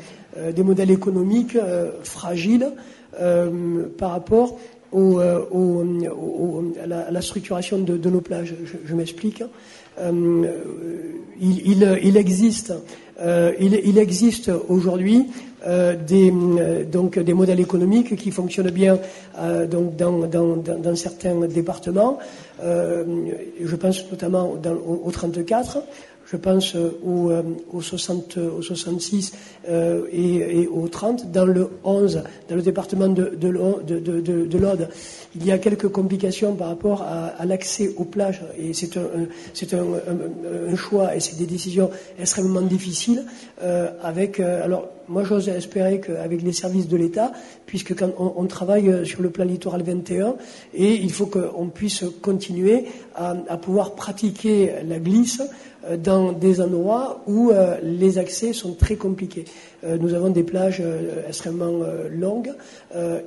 des modèles économiques fragiles par rapport au, à, la, structuration de, nos plages. Je m'explique. Euh, il, existe, euh, il, existe aujourd'hui euh, des, donc des modèles économiques qui fonctionnent bien dans, certains départements. je pense notamment dans, au 34 je pense au, au, 60, au 66 euh, et, et, au 30. Dans le 11, dans le département de, de, de, de l'Aude, il y a quelques complications par rapport à, à l'accès aux plages et c'est un, un, un, choix et c'est des décisions extrêmement difficiles euh, avec euh, alors moi j'ose espérer qu'avec les services de l'État puisque quand on, on, travaille sur le plan littoral 21 et il faut qu'on puisse continuer à, à pouvoir pratiquer la glisse euh, dans des endroits où euh, les accès sont très compliqués. Euh, nous avons des plages extrêmement longues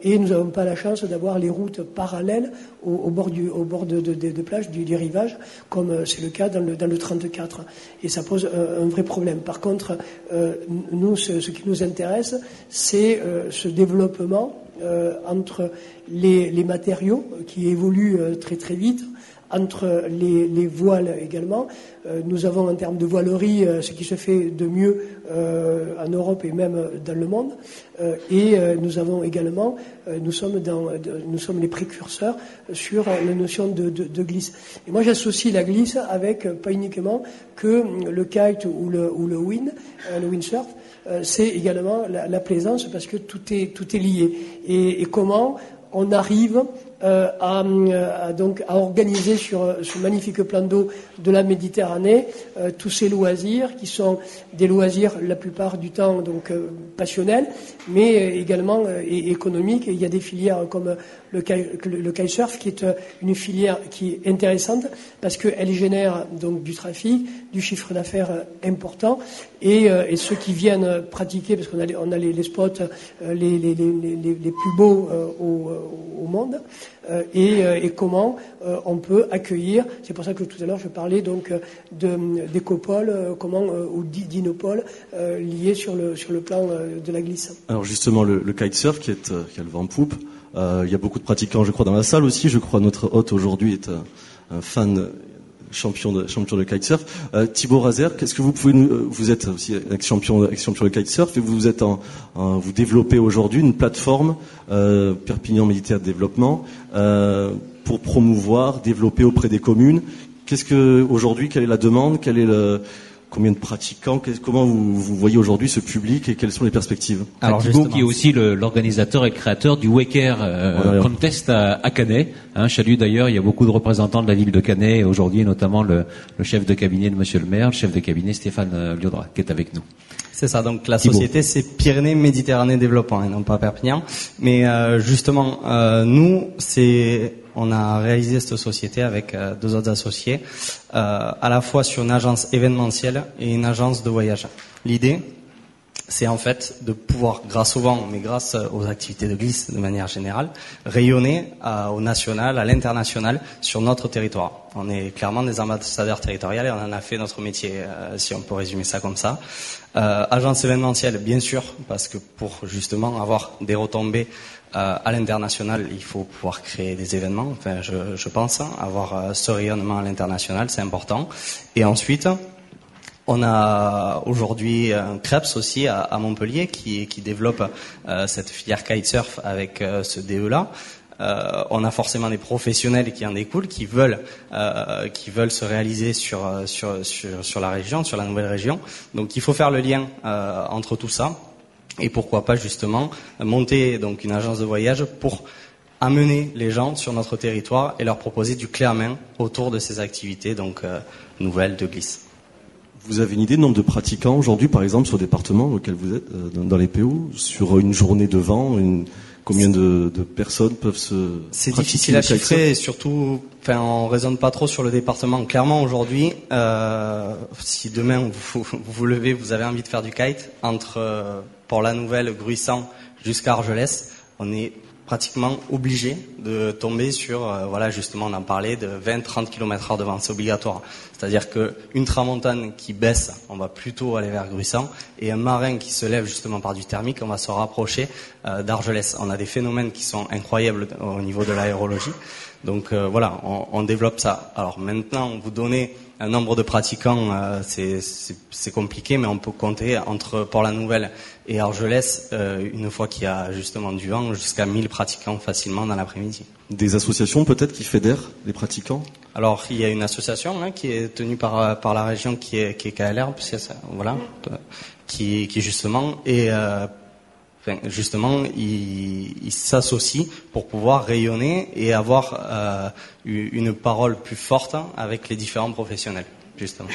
et nous n'avons pas la chance d'avoir les routes parallèles au, bord, du, au bord de, de, de, du, du, rivage, comme c'est le cas dans le, dans le 34. Et ça pose un, vrai problème. Par contre, nous, ce, ce, qui nous intéresse, c'est ce développement entre les, les, matériaux qui évoluent très très vite, entre les, les voiles également. Euh, nous avons en termes de voilerie euh, ce qui se fait de mieux euh, en Europe et même dans le monde. et nous avons également, nous sommes, dans, nous sommes les précurseurs sur la notion de, de, de glisse. Et moi j'associe la glisse avec pas uniquement que le kite ou le, ou le wind, le windsurf, c'est également la, la, plaisance parce que tout est, tout est lié. Et, et comment on arrive euh, euh, à, donc, à organiser sur ce magnifique plan d'eau de la Méditerranée euh, tous ces loisirs qui sont des loisirs la plupart du temps donc passionnels, mais également économiques. il y a des filières comme le, le kitesurf qui est une filière qui est intéressante parce qu'elle génère donc du trafic, du chiffre d'affaires important et, et, ceux qui viennent pratiquer, parce qu'on a, on a les, spots les, les, les, plus beaux au, au monde, et, comment on peut accueillir. C'est pour ça que tout à l'heure je parlais donc d'écopoles, comment ou d'inopoles liés sur le sur le plan de la glisse. Alors justement le, le kitesurf qui est qui a le vent poupe. il y a beaucoup de pratiquants, je crois, dans la salle aussi. Je crois notre hôte aujourd'hui est un fan champion de champion de kitesurf. Euh, Thibaut Razer, qu'est-ce que vous pouvez nous, euh, vous êtes aussi ex champion ex champion de kitesurf et vous êtes en, vous développez aujourd'hui une plateforme euh, Perpignan Militaire de Développement euh, pour promouvoir, développer auprès des communes. Qu'est-ce que aujourd'hui, quelle est la demande, quel est le combien de pratiquants Comment vous, voyez aujourd'hui ce public et quelles sont les perspectives? Alors Thibaut qui est aussi l'organisateur et créateur du Waker euh, Contest à, Canet. Hein, Chalut d'ailleurs, il y a beaucoup de représentants de la ville de Canet aujourd'hui, notamment le, chef de cabinet de Monsieur le maire, le chef de cabinet Stéphane euh, Liodra, qui est avec nous. C'est ça, donc la société c'est Pyrénées Méditerranée Développement et non pas Perpignan. Mais euh, justement, nous, c'est on a réalisé cette société avec euh, deux autres associés, euh, à la fois sur une agence événementielle et une agence de voyage. L'idée, c'est en fait de pouvoir, grâce au vent, mais grâce aux activités de glisse de manière générale, rayonner au national, à l'international, sur notre territoire. On est clairement des ambassadeurs territoriaux et on en a fait notre métier, euh, si on peut résumer ça comme ça. agence événementielle, bien sûr, parce que pour justement avoir des retombées euh, à l'international, il faut pouvoir créer des événements. Enfin, je, je pense hein, avoir euh, ce rayonnement à l'international, c'est important. Et ensuite, on a aujourd'hui un Krebs aussi à, à Montpellier qui, qui développe euh, cette filière kitesurf avec ce DE-là. on a forcément des professionnels qui en découlent, qui veulent, qui veulent se réaliser sur, sur, sur, sur la région, sur la nouvelle région. Donc il faut faire le lien entre tout ça et pourquoi pas justement monter donc une agence de voyage pour amener les gens sur notre territoire et leur proposer du clé à main autour de ces activités donc euh, nouvelles de glisse. Vous avez une idée du nombre de pratiquants aujourd'hui, par exemple, sur le département auquel vous êtes, euh, dans, les PO, sur une journée de vent, combien de, personnes peuvent se C'est difficile à chiffrer et surtout, enfin, on raisonne pas trop sur le département. Clairement, aujourd'hui, euh, si demain [LAUGHS] vous, vous vous levez, vous avez envie de faire du kite entre pour la nouvelle Gruissant jusqu'à Argelès, on est pratiquement obligé de tomber sur, euh, voilà, justement, on en parlait, de 20-30 km heure de vent. C'est obligatoire. C'est-à-dire qu'une tramontane qui baisse, on va plutôt aller vers Gruissant, et un marin qui se lève justement par du thermique, on va se rapprocher euh, d'Argelès. On a des phénomènes qui sont incroyables au niveau de l'aérologie. Donc euh, voilà, on, développe ça. Alors maintenant, vous donnez un nombre de pratiquants, c'est compliqué, mais on peut compter entre Port-la-Nouvelle et Argelès, euh, une fois qu'il y a justement du vent, jusqu'à 1000 pratiquants facilement dans l'après-midi. Des associations peut-être qui fédèrent les pratiquants? Alors, il y a une association hein, qui est tenue par, par la région qui est, qui est KLR, voilà, qui, qui justement est euh, justement, ils s'associent pour pouvoir rayonner et avoir euh, une parole plus forte avec les différents professionnels, justement.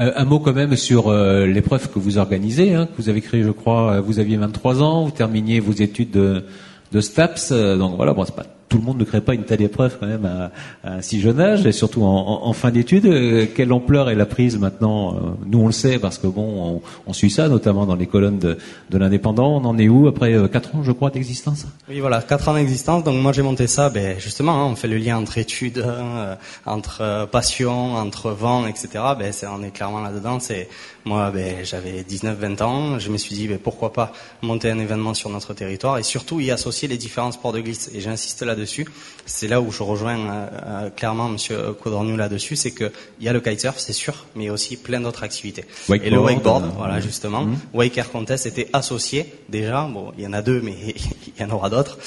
Euh, un mot quand même sur euh, l'épreuve que vous organisez, hein, que vous avez créée, je crois, vous aviez 23 ans, vous terminiez vos études de, de STAPS, donc voilà, bon, c'est pas tout le monde ne crée pas une telle épreuve quand même à, un si jeune âge, et surtout en, fin d'études. Euh, quelle ampleur elle a prise maintenant? Euh, Nous, on le sait parce que bon, on, suit ça, notamment dans les colonnes de, l'indépendant. On en est où après euh, quatre ans, je crois, d'existence? Oui, voilà, quatre ans d'existence. Donc moi, j'ai monté ça, ben, justement, hein, on fait le lien entre études, entre passion, entre vent, etc. Ben, on est clairement là-dedans. C'est moi, ben, j'avais 19-20 ans. Je me suis dit, ben, pourquoi pas monter un événement sur notre territoire et surtout y associer les différents sports de glisse. Et j'insiste là-dessus. C'est là où je rejoins euh, euh, clairement Monsieur Caudronu là-dessus, c'est qu'il y a le kitesurf, c'est sûr, mais il y a aussi plein d'autres activités. et le wakeboard, euh, voilà justement, mmh. Wake Air Contest était associé déjà. Bon, il y en a deux, mais [LAUGHS] il y en aura d'autres.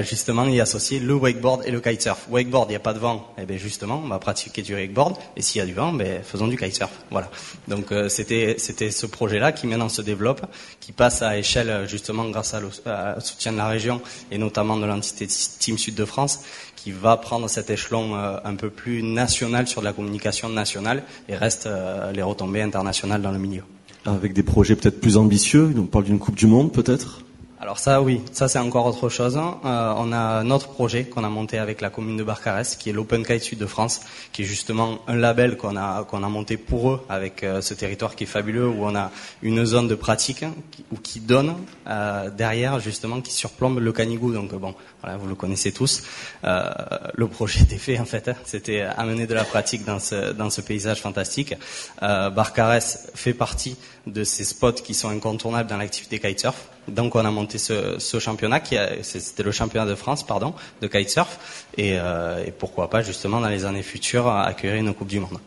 justement, il a associé le wakeboard et le kitesurf. Wakeboard, il n'y a pas de vent, et eh bien justement, on va pratiquer du wakeboard. Et s'il y a du vent, ben faisons du kitesurf. Voilà. Donc c'était c'était ce projet-là qui maintenant se développe, qui passe à échelle justement grâce à au soutien de la région et notamment de l'entité Team Sud de France, qui va prendre cet échelon euh, un peu plus national sur de la communication nationale et reste euh, les retombées internationales dans le milieu. Avec des projets peut-être plus ambitieux, on parle d'une Coupe du Monde peut-être? Alors ça, oui, ça c'est encore autre chose. Euh, on a notre projet qu'on a monté avec la commune de Barcarès, qui est l'Open Kite Sud de France, qui est justement un label qu'on a qu'on a monté pour eux avec euh, ce territoire qui est fabuleux, où on a une zone de pratique qui, ou qui donne euh, derrière justement qui surplombe le Canigou. Donc bon, voilà, vous le connaissez tous. le projet était fait en fait, hein. c'était amener de la pratique dans ce dans ce paysage fantastique. Barcarès fait partie de ces spots qui sont incontournables dans l'activité kitesurf. Donc on a monté ce, ce championnat qui c'était le championnat de France pardon de kitesurf. Et, euh, et pourquoi pas justement dans les années futures accueillir une coupe du monde.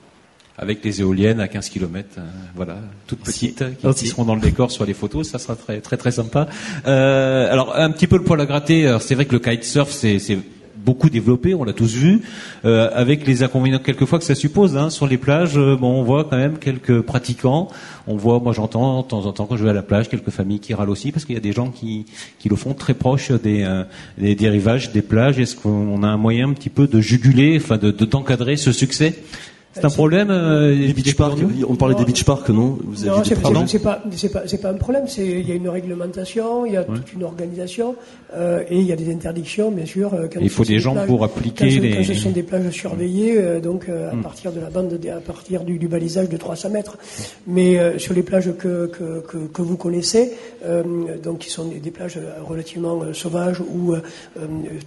Avec les éoliennes à 15 km, euh, voilà, toutes petites, qui, seront dans le décor sur les photos, ça sera très très très sympa. Euh, alors un petit peu le poil à gratter, c'est vrai que le kitesurf c'est beaucoup développé, on l'a tous vu, euh, avec les inconvénients quelquefois que ça suppose. Hein, sur les plages, euh, bon, on voit quand même quelques pratiquants. On voit, moi j'entends de temps en temps quand je vais à la plage, quelques familles qui râlent aussi parce qu'il y a des gens qui, qui le font très proche des, euh, des, rivages, des plages. Est-ce qu'on a un moyen un petit peu de juguler, enfin de d'encadrer ce succès? C'est un problème. Euh, les beach parks. On parlait des beach parks, non Vous Non, c'est pas, pas, c'est pas, un problème. Il y a une réglementation, il y a toute une organisation euh, et il y a des interdictions, bien sûr. Euh, il faut des gens pour appliquer quand les. Quand ce sont des plages surveillées, euh, donc euh, à mm. partir de la bande, à partir du, du balisage de 300 mètres. Mais euh, sur les plages que que, que, que vous connaissez, donc qui sont des, plages relativement sauvages où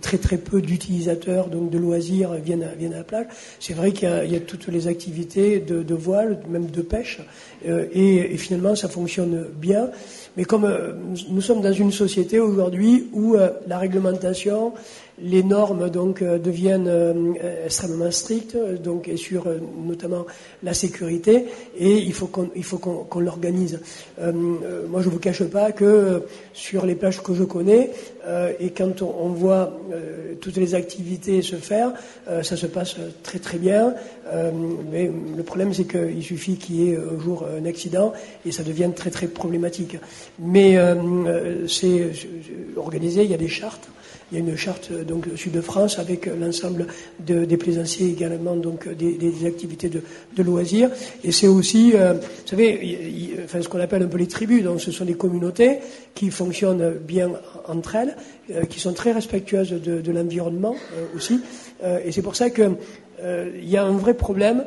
très très peu d'utilisateurs donc de loisirs viennent viennent à la plage. C'est vrai qu'il y y a toutes les les activités de, voile, même de pêche, euh, et, finalement ça fonctionne bien. Mais comme euh, nous sommes dans une société aujourd'hui où euh, la réglementation les normes donc euh, deviennent euh, extrêmement strictes, donc et sur euh, notamment la sécurité, et il faut qu'on il faut qu'on l'organise. moi, je vous cache pas que sur les plages que je connais, et quand on, voit toutes les activités se faire, ça se passe très très bien. mais le problème, c'est qu'il suffit qu'il y ait un jour un accident et ça devient très très problématique. Mais c'est organisé, il y a des chartes. Il y a une charte donc sud de France avec l'ensemble de, des plaisanciers également donc des, activités de, loisirs. Et c'est aussi, euh, vous savez, ce qu'on appelle un peu les tribus. Donc ce sont des communautés qui fonctionnent bien entre elles, euh, qui sont très respectueuses de, l'environnement euh, aussi. et c'est pour ça que il y a un vrai problème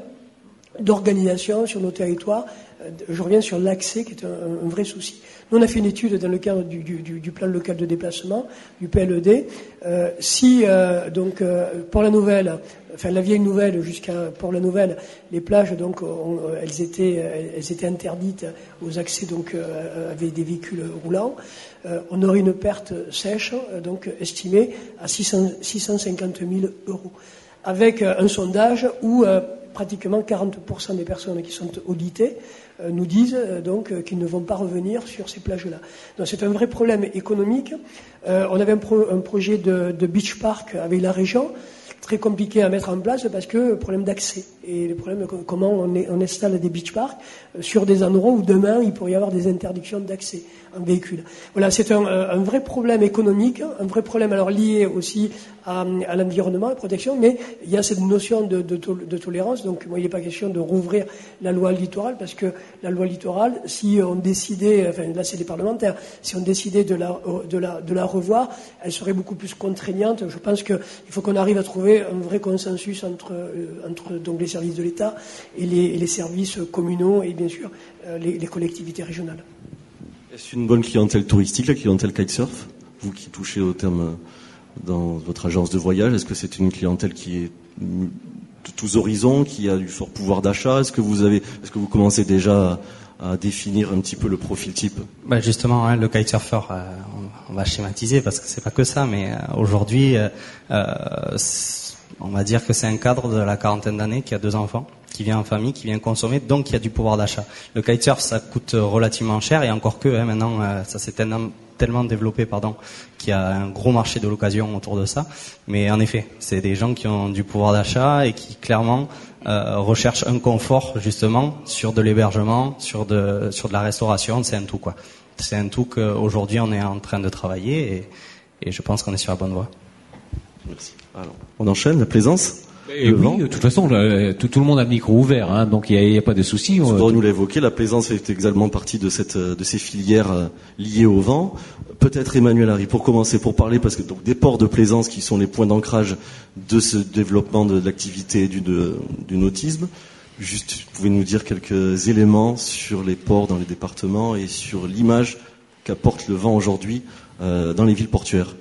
d'organisation sur nos territoires. Je reviens sur l'accès qui est un vrai souci. Nous, on a fait une étude dans le cadre du, plan local de déplacement, du PLED. Euh, si, euh, donc, euh, pour la nouvelle, enfin la vieille nouvelle jusqu'à pour la nouvelle, les plages, donc, elles, étaient, interdites aux accès donc, avec des véhicules roulants, on aurait une perte sèche, donc, estimée à 600, 650 000 euros. Avec un sondage où pratiquement 40% des personnes qui sont auditées nous disent euh, donc euh, qu'ils ne vont pas revenir sur ces plages-là. Donc c'est un vrai problème économique. on avait un, projet de, beach park avec la région, très compliqué à mettre en place parce que problème d'accès et le problème de comment on installe des beach parks sur des endroits où demain il pourrait y avoir des interdictions d'accès Voilà, c'est un, un, vrai problème économique, un vrai problème alors lié aussi à, l'environnement, à la protection, mais il y a cette notion de, tolérance. Donc, moi, il n'est pas question de rouvrir la loi littorale parce que la loi littorale, si on décidait, enfin là c'est les parlementaires, si on décidait de la, la revoir, elle serait beaucoup plus contraignante. Je pense qu'il faut qu'on arrive à trouver un vrai consensus entre, euh, les services de l'État et les, services communaux et bien sûr euh, les collectivités régionales. Est-ce une bonne clientèle touristique, la clientèle kitesurf. Vous qui touchez au terme euh, dans votre agence de voyage, est-ce que c'est une clientèle qui est de tous horizons, qui a du fort pouvoir d'achat? Est-ce que vous est-ce que vous commencez déjà à, définir un petit peu le profil type? Bah Justement, hein, le kitesurfer, euh, on, va schématiser parce que c'est pas que ça, mais euh, aujourd'hui, on va dire que c'est un cadre de la quarantaine d'années qui a deux enfants qui vient en famille, qui vient consommer, donc qui a du pouvoir d'achat. Le kitesurf, ça coûte relativement cher, et encore que hein, maintenant, euh, ça s'est tellement, développé, pardon, qu'il y a un gros marché de l'occasion autour de ça. Mais en effet, c'est des gens qui ont du pouvoir d'achat et qui clairement euh, recherchent un confort justement sur de l'hébergement, sur de sur de la restauration. C'est un tout quoi. C'est un tout qu'aujourd'hui on est en train de travailler et, et je pense qu'on est sur la bonne voie. Merci. Alors, on enchaîne la plaisance. Et oui, de toute façon, tout, le monde a le micro ouvert, hein, donc il n'y a, pas de souci. On nous l'a évoqué, la plaisance fait également partie de, cette, de ces filières euh, liées au vent. Peut-être Emmanuel Harry, pour commencer, pour parler, parce que donc des ports de plaisance qui sont les points d'ancrage de ce développement de, l'activité du, du nautisme. Juste, vous pouvez nous dire quelques éléments sur les ports dans les départements et sur l'image qu'apporte le vent aujourd'hui euh, dans les villes portuaires.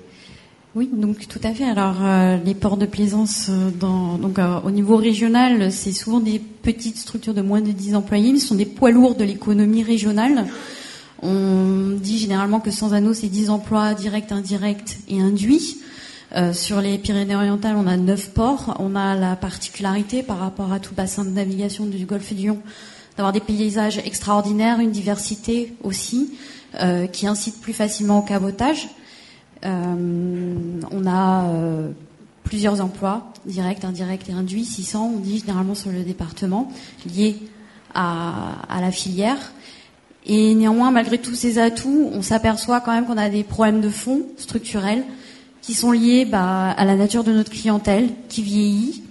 Oui, donc tout à fait. Alors euh, les ports de plaisance, euh, dans, donc euh, au niveau régional, c'est souvent des petites structures de moins de 10 employés, mais sont des poids lourds de l'économie régionale. On dit généralement que sans anneaux, c'est 10 emplois directs, indirects et induits. sur les Pyrénées-Orientales, on a 9 ports. On a la particularité par rapport à tout bassin de navigation du Golfe du Lion d'avoir des paysages extraordinaires, une diversité aussi, qui incite plus facilement au cabotage. Euh, on a euh, plusieurs emplois, directs, indirects et induits, 600, on dit généralement sur le département, liés à, la filière. Et néanmoins, malgré tous ces atouts, on s'aperçoit quand même qu'on a des problèmes de fond structurels qui sont liés bah, à la nature de notre clientèle qui vieillit.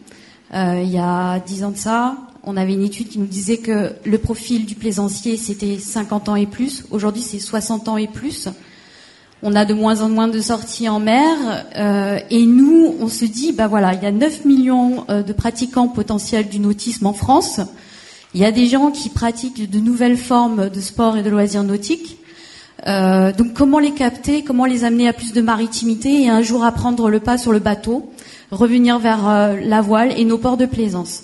Euh, il y a dix ans de ça, on avait une étude qui nous disait que le profil du plaisancier c'était 50 ans et plus. Aujourd'hui, c'est 60 ans et plus. On a de moins en moins de sorties en mer euh, et nous, on se dit, bah voilà, il y a 9 millions euh, de pratiquants potentiels du nautisme en France. Il y a des gens qui pratiquent de nouvelles formes de sport et de loisirs nautiques. Euh, donc comment les capter, comment les amener à plus de maritimité et un jour à prendre le pas sur le bateau, revenir vers la voile et nos ports de plaisance.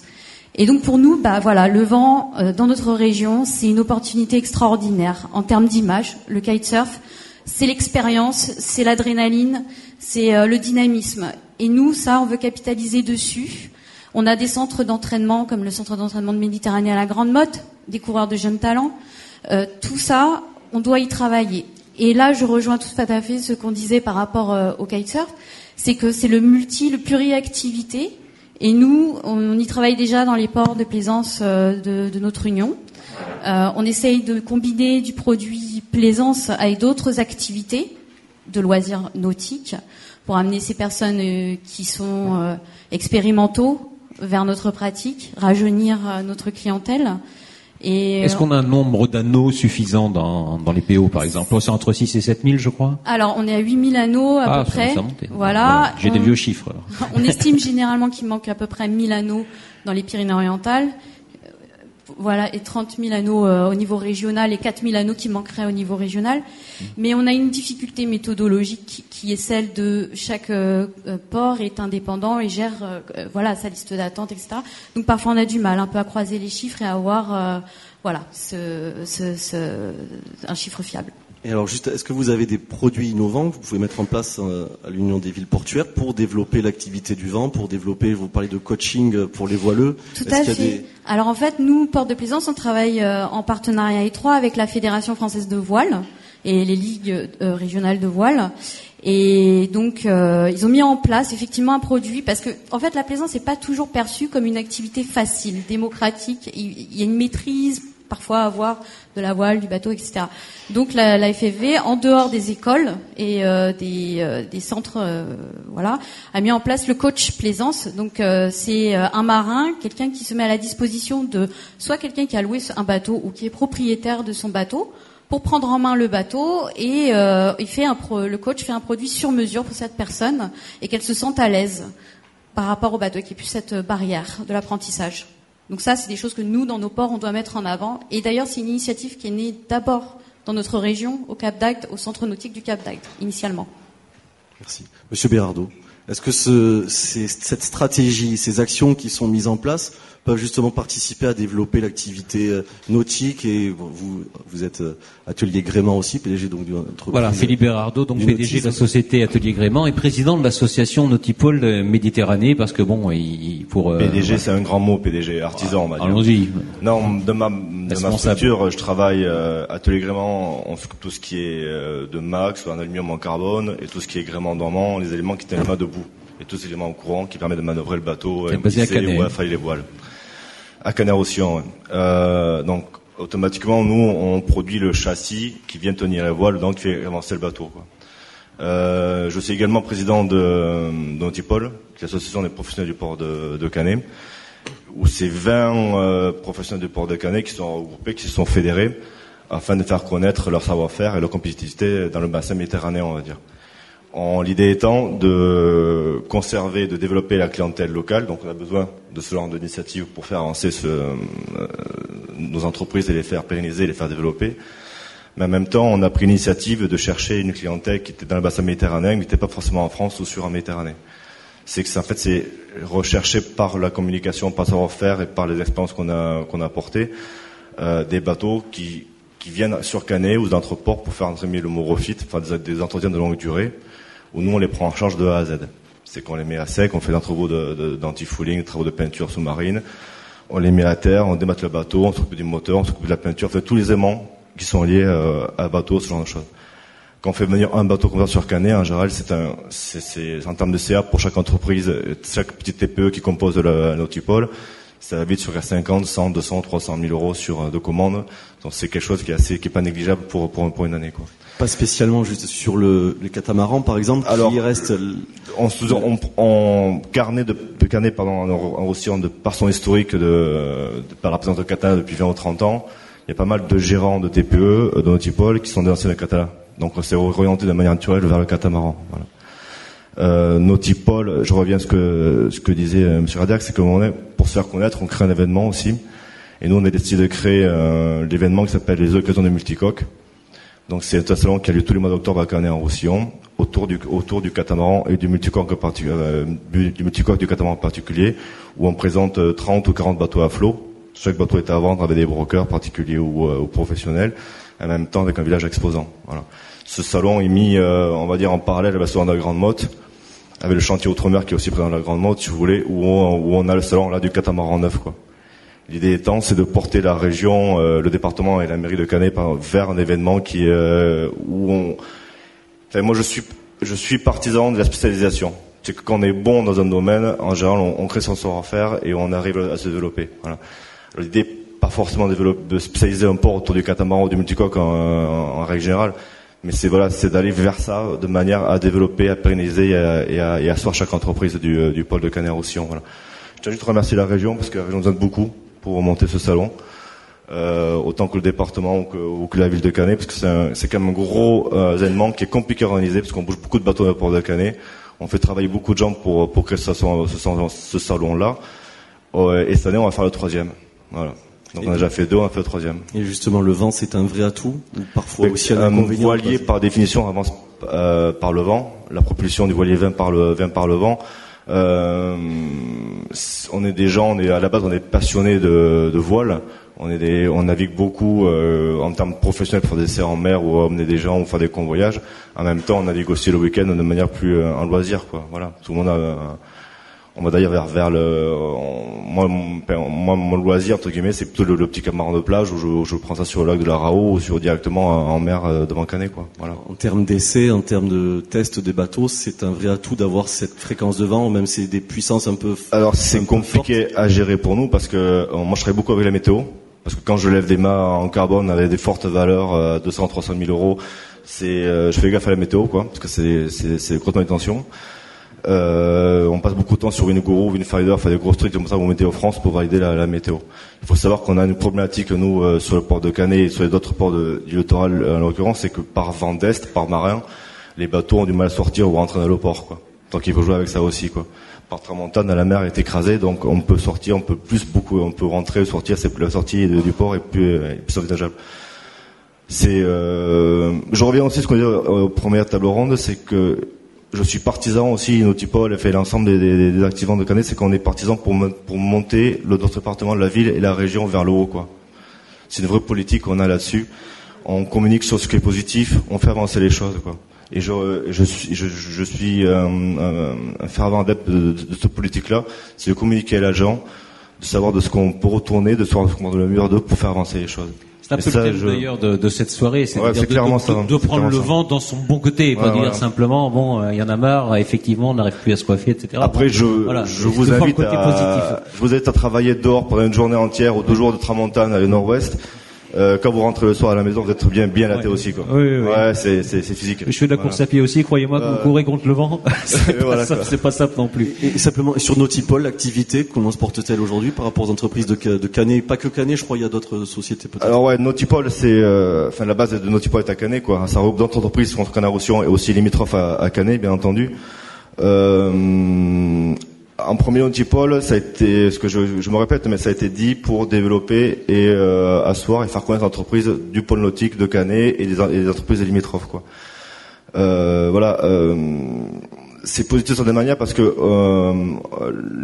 Et donc pour nous, bah voilà, le vent dans notre région, c'est une opportunité extraordinaire en termes d'image. Le kitesurf, c'est l'expérience, c'est l'adrénaline, c'est euh, le dynamisme. Et nous, ça, on veut capitaliser dessus. On a des centres d'entraînement comme le centre d'entraînement de Méditerranée à la Grande Motte, des coureurs de jeunes talents. Euh, tout ça, on doit y travailler. Et là, je rejoins tout à fait ce qu'on disait par rapport euh, au kitesurf, c'est que c'est le multi, le pluriactivité. Et nous, on, y travaille déjà dans les ports de plaisance de, de notre union. Euh, on essaye de combiner du produit plaisance avec d'autres activités de loisirs nautiques pour amener ces personnes euh, qui sont euh, expérimentaux vers notre pratique, rajeunir notre clientèle. Est-ce qu'on a un nombre d'anneaux suffisant dans, les PO, par exemple? C'est entre 6 et 7 000, je crois Alors, on est à 8 000 anneaux à ah, peu près. Voilà. J'ai des vieux chiffres. [LAUGHS] on estime [LAUGHS] généralement qu'il manque à peu près 1000 anneaux dans les Pyrénées-Orientales voilà, et 30 000 anneaux euh, au niveau régional et 4 000 anneaux qui manqueraient au niveau régional. Mais on a une difficulté méthodologique qui, est celle de chaque euh, euh, port est indépendant et gère voilà sa liste d'attente, etc. Donc parfois on a du mal un peu à croiser les chiffres et à avoir voilà ce, un chiffre fiable. Et alors, juste, est-ce que vous avez des produits innovants que vous pouvez mettre en place euh, à l'Union des villes portuaires pour développer l'activité du vent, pour développer, vous parlez de coaching pour les voileux Tout à fait. Alors en fait, nous, Porte de Plaisance, on travaille euh, en partenariat étroit avec la Fédération française de voile et les ligues euh, régionales de voile. Et donc, ils ont mis en place effectivement un produit parce que, en fait, la plaisance n'est pas toujours perçue comme une activité facile, démocratique. Il y a une maîtrise parfois avoir de la voile, du bateau, etc. Donc la, la FFV, en dehors des écoles et euh, des, euh, des, centres, euh, voilà, a mis en place le coach plaisance. Donc c'est un marin, quelqu'un qui se met à la disposition de soit quelqu'un qui a loué un bateau ou qui est propriétaire de son bateau pour prendre en main le bateau et il fait un le coach fait un produit sur mesure pour cette personne et qu'elle se sente à l'aise par rapport au bateau, ait plus cette barrière de l'apprentissage. Donc ça, c'est des choses que nous, dans nos ports, on doit mettre en avant. Et d'ailleurs, c'est une initiative qui est née d'abord dans notre région, au Cap d'Agde, au centre nautique du Cap d'Agde, initialement. Merci. Monsieur Bérardo, est-ce que ce, cette stratégie, ces actions qui sont mises en place peuvent justement participer à développer l'activité euh, nautique et vous, vous êtes euh, Atelier Grément aussi, PDG donc d'une entreprise. Voilà, Philippe Berardo, donc PDG de la société Atelier Grément et président de l'association Nautipole Méditerranée parce que bon, il, pour euh, PDG c'est un grand mot, PDG, artisan. Ah, allons-y. Non, de ma de ma structure, je travaille Atelier Grément, on s'occupe tout ce qui est de max, en aluminium, en carbone et tout ce qui est gréement dormant, les éléments qui tiennent le mât debout et tous ces éléments au courant qui permettent de manœuvrer le bateau, et basé à ou à les voiles. À Canet Euh, donc automatiquement, nous, on produit le châssis qui vient tenir les voiles, donc qui fait avancer le bateau. Quoi. Euh, je suis également président de, Notipol, l'association des professionnels du port de, de Canet, où c'est 20 euh, professionnels du port de Canet qui sont regroupés, qui se sont fédérés afin de faire connaître leur savoir-faire et leur compétitivité dans le bassin méditerranéen, on va dire. L'idée étant de conserver, de développer la clientèle locale. Donc on a besoin de ce genre d'initiative pour faire avancer ce, euh, nos entreprises et les faire pérenniser, les faire développer. Mais en même temps, on a pris l'initiative de chercher une clientèle qui était dans le bassin méditerranéen, mais qui n'était pas forcément en France ou sur en Méditerranée. C'est que en fait, c'est recherché par la communication, par savoir-faire et par les expériences qu'on a qu'on a apportées, euh, des bateaux qui qui viennent sur Canet ou d'entreports pour faire entre le mot refit, enfin des entretiens de longue durée où nous on les prend en charge de A à Z. C'est qu'on les met à sec, on fait des travaux d'anti-fouling, des travaux de peinture sous-marine, on les met à terre, on démate le bateau, on s'occupe du moteur, on s'occupe de la peinture, on fait tous les aimants qui sont liés euh, à bateau, ce genre de choses. Quand on fait venir un bateau comme ça sur Canet, en général, c'est un, c'est, en termes de CA pour chaque entreprise, chaque petite TPE qui compose le Nautipole, ça va vite sur 50, 100, 200, 300 000 euros sur euh, de commandes. Donc c'est quelque chose qui est assez, qui est pas négligeable pour, pour, pour une année, quoi. Pas spécialement juste sur le, les catamarans, par exemple, Alors, qui reste. En, en, en carnet de, de carnet, pardon, en, en de par son historique de, de par la présence de Catala depuis 20 ou 30 ans, il y a pas mal de gérants de TPE, euh, de Notipol, qui sont des anciens de Catala. Donc on s'est orienté de manière naturelle vers le catamaran. Voilà. Euh, Notipol, je reviens à ce que ce que disait euh, M. Radiac, c'est que est, pour se faire connaître, on crée un événement aussi. Et nous, on a décidé de créer euh, l'événement qui s'appelle les occasions de multicoques donc c'est un salon qui a lieu tous les mois d'octobre à Canet en Roussillon, autour du, autour du catamaran et du multicoque, euh, du multicoque du catamaran particulier, où on présente 30 euh, ou 40 bateaux à flot. Chaque bateau est à vendre avec des brokers particuliers ou, euh, ou professionnels, en même temps avec un village exposant. Voilà. Ce salon est mis, euh, on va dire, en parallèle à la salon de la Grande Motte, avec le chantier Outre-mer qui est aussi présent dans la Grande Motte, si vous voulez, où on, où on a le salon là du catamaran neuf, quoi. L'idée étant, c'est de porter la région, euh, le département et la mairie de Canet vers un événement qui euh, où on. Enfin, moi, je suis je suis partisan de la spécialisation. C'est que quand on est bon dans un domaine, en général, on, on crée son savoir-faire et on arrive à se développer. Voilà. L'idée, pas forcément de, spécialiser un port autour du catamaran ou du multicoque en, en, règle générale, mais c'est voilà, c'est d'aller vers ça de manière à développer, à pérenniser et à, et asseoir chaque entreprise du, du pôle de Canet aussi. Voilà. Je tiens juste à remercier la région parce que la région nous aide beaucoup pour monter ce salon. Euh, autant que le département ou que, la ville de Canet, parce que c'est quand même un gros euh, événement qui est compliqué à organiser, parce qu'on bouge beaucoup de bateaux dans le port de Canet. On fait travailler beaucoup de gens pour, pour créer ce, ce, salon-là. et cette année, on va faire le troisième. Voilà. Donc on a déjà fait deux, on a fait le troisième. Et justement, le vent, c'est un vrai atout Parfois aussi un, un voilier, par définition, avance euh, par le vent. La propulsion du voilier vient par le, vient par le vent. Euh, on est des gens, on est à la base, on est passionnés de, de voile. On est des, on navigue beaucoup euh, en termes professionnels pour des essais en mer ou emmener des gens ou faire des convoyages. En même temps, on navigue aussi le week-end de manière plus euh, en loisir, quoi. Voilà, tout le monde a on va d'ailleurs vers, vers le moi, mon, mon loisir entre guillemets c'est plutôt le, petit camaran de plage où je, je, prends ça sur le lac de la Rao ou sur directement en mer euh, devant Canet quoi. Voilà. En termes d'essais en termes de tests des bateaux c'est un vrai atout d'avoir cette fréquence de vent même si c'est des puissances un peu alors c'est compliqué à gérer pour nous parce que euh, moi je travaille beaucoup avec la météo parce que quand je lève des mâts en carbone avec des fortes valeurs 200 300 000 euros c'est euh, je fais gaffe à la météo quoi parce que c'est c'est c'est grosse manutention euh, on passe beaucoup de temps sur Winoguru, Winfinder, faire des gros trucs comme ça au Météo France pour valider la, météo. Il faut savoir qu'on a une problématique nous euh, sur le port de Canet et sur les autres ports du littoral euh, en l'occurrence, c'est que par vent d'est, par marin, les bateaux ont du mal à sortir ou à rentrer dans le port. Quoi. Donc il faut jouer avec ça aussi. Quoi. Par tramontane, la mer est écrasée, donc on peut sortir, on peut plus beaucoup, on peut rentrer ou sortir. C'est la sortie du port est plus, est plus envisageable. C'est, euh, je reviens aussi à ce qu'on dit aux premières tables rondes, c'est que je suis partisan aussi, Notipol fait l'ensemble des, des, des, activants de Canet, c'est qu'on est partisan pour, pour monter le notre département de la ville et la région vers le haut, quoi. C'est une vraie politique qu'on a là-dessus. On communique sur ce qui est positif, on fait avancer les choses, quoi. Et je, je suis, je, je suis un, un, un, fervent adepte de, de, cette politique-là, c'est de communiquer à l'agent, de savoir de ce qu'on peut retourner, de savoir ce qu'on le mur d'eux pour faire avancer les choses. C'est un peu le thème d'ailleurs de, de, cette soirée, c'est de, de, prendre le vent dans son bon côté, pas dire simplement bon, euh, il y en a marre, effectivement, on n'arrive plus à se coiffer, etc. Après, je, je vous invite à, je vous invite à travailler dehors pendant une journée entière ou deux jours de tramontane à le nord-ouest. Euh, quand vous rentrez le soir à la maison, vous êtes bien bien laté aussi quoi. Oui, oui, Ouais, c'est c'est c'est physique. Je fais de la course à pied aussi, croyez-moi que vous Euh, courez contre le vent. [LAUGHS] c'est pas, voilà, simple- quoi. c'est pas simple non plus. Et, et simplement, sur Notipol, l'activité, comment se porte-t-elle aujourd'hui par rapport aux entreprises de, de Canet? Pas que Canet, je crois, il y a d'autres sociétés peut-être. Alors ouais, Notipol, c'est, euh, enfin la base de Notipol est à Canet, quoi. Ça regroupe d'autres entreprises contre Canard-Roussillon et aussi limitrophes à, à Canet, bien entendu. Euh, en premier Notipol, ça a été, ce que je, je me répète, mais ça a été dit pour développer et euh, asseoir et faire connaître l'entreprise du pôle nautique de Canet et des, et des entreprises limitrophes, quoi. Euh, voilà. Euh, c'est positif sur des manières parce que euh,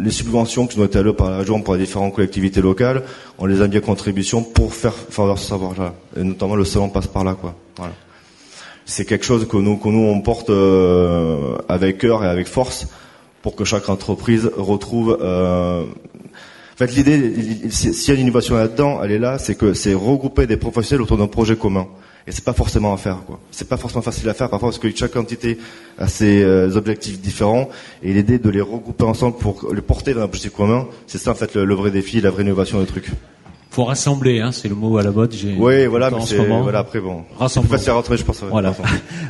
les subventions qui nous ont été allouées par la région pour les différentes collectivités locales, on les a mis à contribution pour faire faire leur savoir-là. Et notamment le salon passe par là, quoi. Voilà. C'est quelque chose que nous, que nous on porte euh, avec cœur et avec force pour que chaque entreprise retrouve. Euh... En fait, l'idée, s'il y a une innovation là-dedans, elle est là, c'est que c'est regrouper des professionnels autour d'un projet commun. Et c'est pas forcément à faire, quoi. C'est pas forcément facile à faire parfois parce que chaque entité a ses euh, objectifs différents et l'idée de les regrouper ensemble pour les porter vers un objectif commun, c'est ça en fait le, le vrai défi, la vraie innovation du truc. Faut rassembler, hein, c'est le mot à la mode. j'ai- Oui, voilà, en mais ce c'est moment. voilà après bon. À rentrer, je pense. Voilà. [LAUGHS]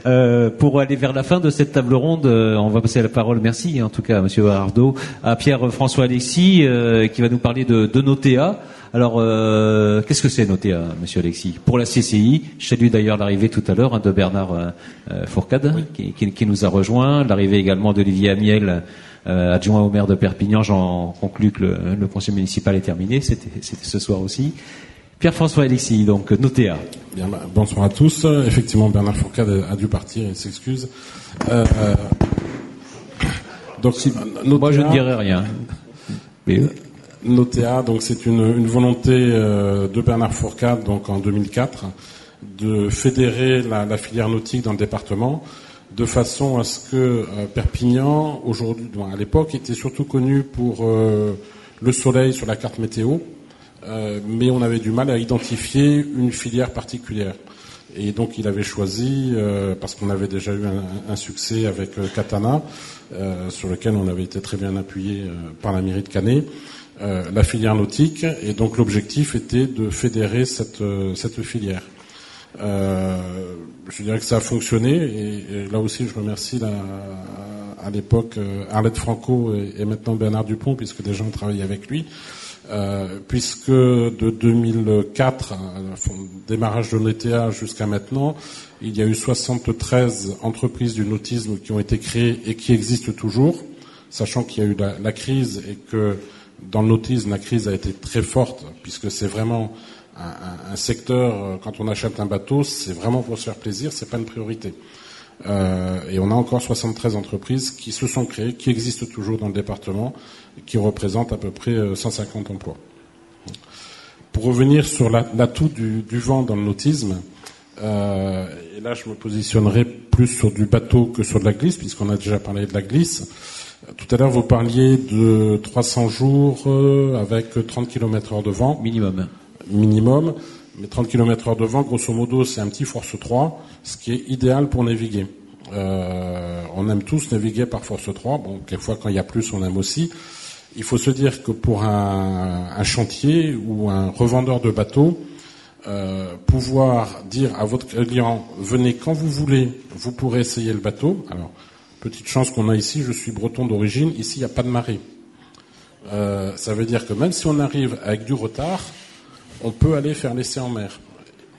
Euh, pour aller vers la fin de cette table ronde, euh, on va passer la parole, merci en tout cas, Monsieur Ardo, à Pierre-François Alexis, euh, qui va nous parler de, de Notea. Alors, euh, qu'est-ce que c'est Notea, Monsieur Alexis? Pour la CCI, je salue d'ailleurs l'arrivée tout à l'heure hein, de Bernard euh, euh, Fourcade, qui, qui- qui nous a rejoint, l'arrivée également d'Olivier Amiel, euh, adjoint au maire de Perpignan. J'en conclus que le, le conseil municipal est terminé, c'était ce soir aussi. Pierre-François Alexis, donc Notea. Bien, bah, bonsoir à tous. Euh, Effectivement, Bernard Fourcade a dû partir, il s'excuse. Euh, euh, donc, Moi, je ne dirai rien. Mais, Notea, donc c'est une, une volonté euh, de Bernard Fourcade, donc en 2004, de fédérer la, la filière nautique dans le département, de façon à ce que euh, Perpignan, aujourd'hui, à l'époque, était surtout connu pour euh, le soleil sur la carte météo, euh, mais on avait du mal à identifier une filière particulière. Et donc il avait choisi, parce qu'on avait déjà eu un, succès avec Katana, sur lequel on avait été très bien appuyé par la mairie de Canet, la filière nautique. Et donc l'objectif était de fédérer cette filière. Euh, je dirais que ça a fonctionné et, là aussi je remercie la, à l'époque euh, Arlette Franco et, et maintenant Bernard Dupont puisque déjà on travaille avec lui. Euh, puisque de 2004 euh, démarrage de l'ETA jusqu'à maintenant il y a eu 73 entreprises du nautisme qui ont été créées et qui existent toujours sachant qu'il y a eu la, la crise et que dans le nautisme la crise a été très forte puisque c'est vraiment un, un, secteur, euh, quand on achète un bateau, c'est vraiment pour se faire plaisir, c'est pas une priorité. Euh, et on a encore 73 entreprises qui se sont créées, qui existent toujours dans le département, qui représentent à peu près 150 emplois. Pour revenir sur l'atout du, vent dans le nautisme, euh, et là je me positionnerai plus sur du bateau que sur de la glisse, puisqu'on a déjà parlé de la glisse. Tout à l'heure, vous parliez de 300 jours euh, avec 30 km heure de vent. Minimum minimum, mais 30 km heure de vent, grosso modo, c'est un petit force 3, ce qui est idéal pour naviguer. Euh, on aime tous naviguer par force 3, bon, quelquefois quand il y a plus, on aime aussi. Il faut se dire que pour un, un chantier ou un revendeur de bateaux, euh, pouvoir dire à votre client, venez quand vous voulez, vous pourrez essayer le bateau. Alors, petite chance qu'on a ici, je suis breton d'origine, ici il n'y a pas de marée. Euh, ça veut dire que même si on arrive avec du retard, on peut aller faire l'essai en mer.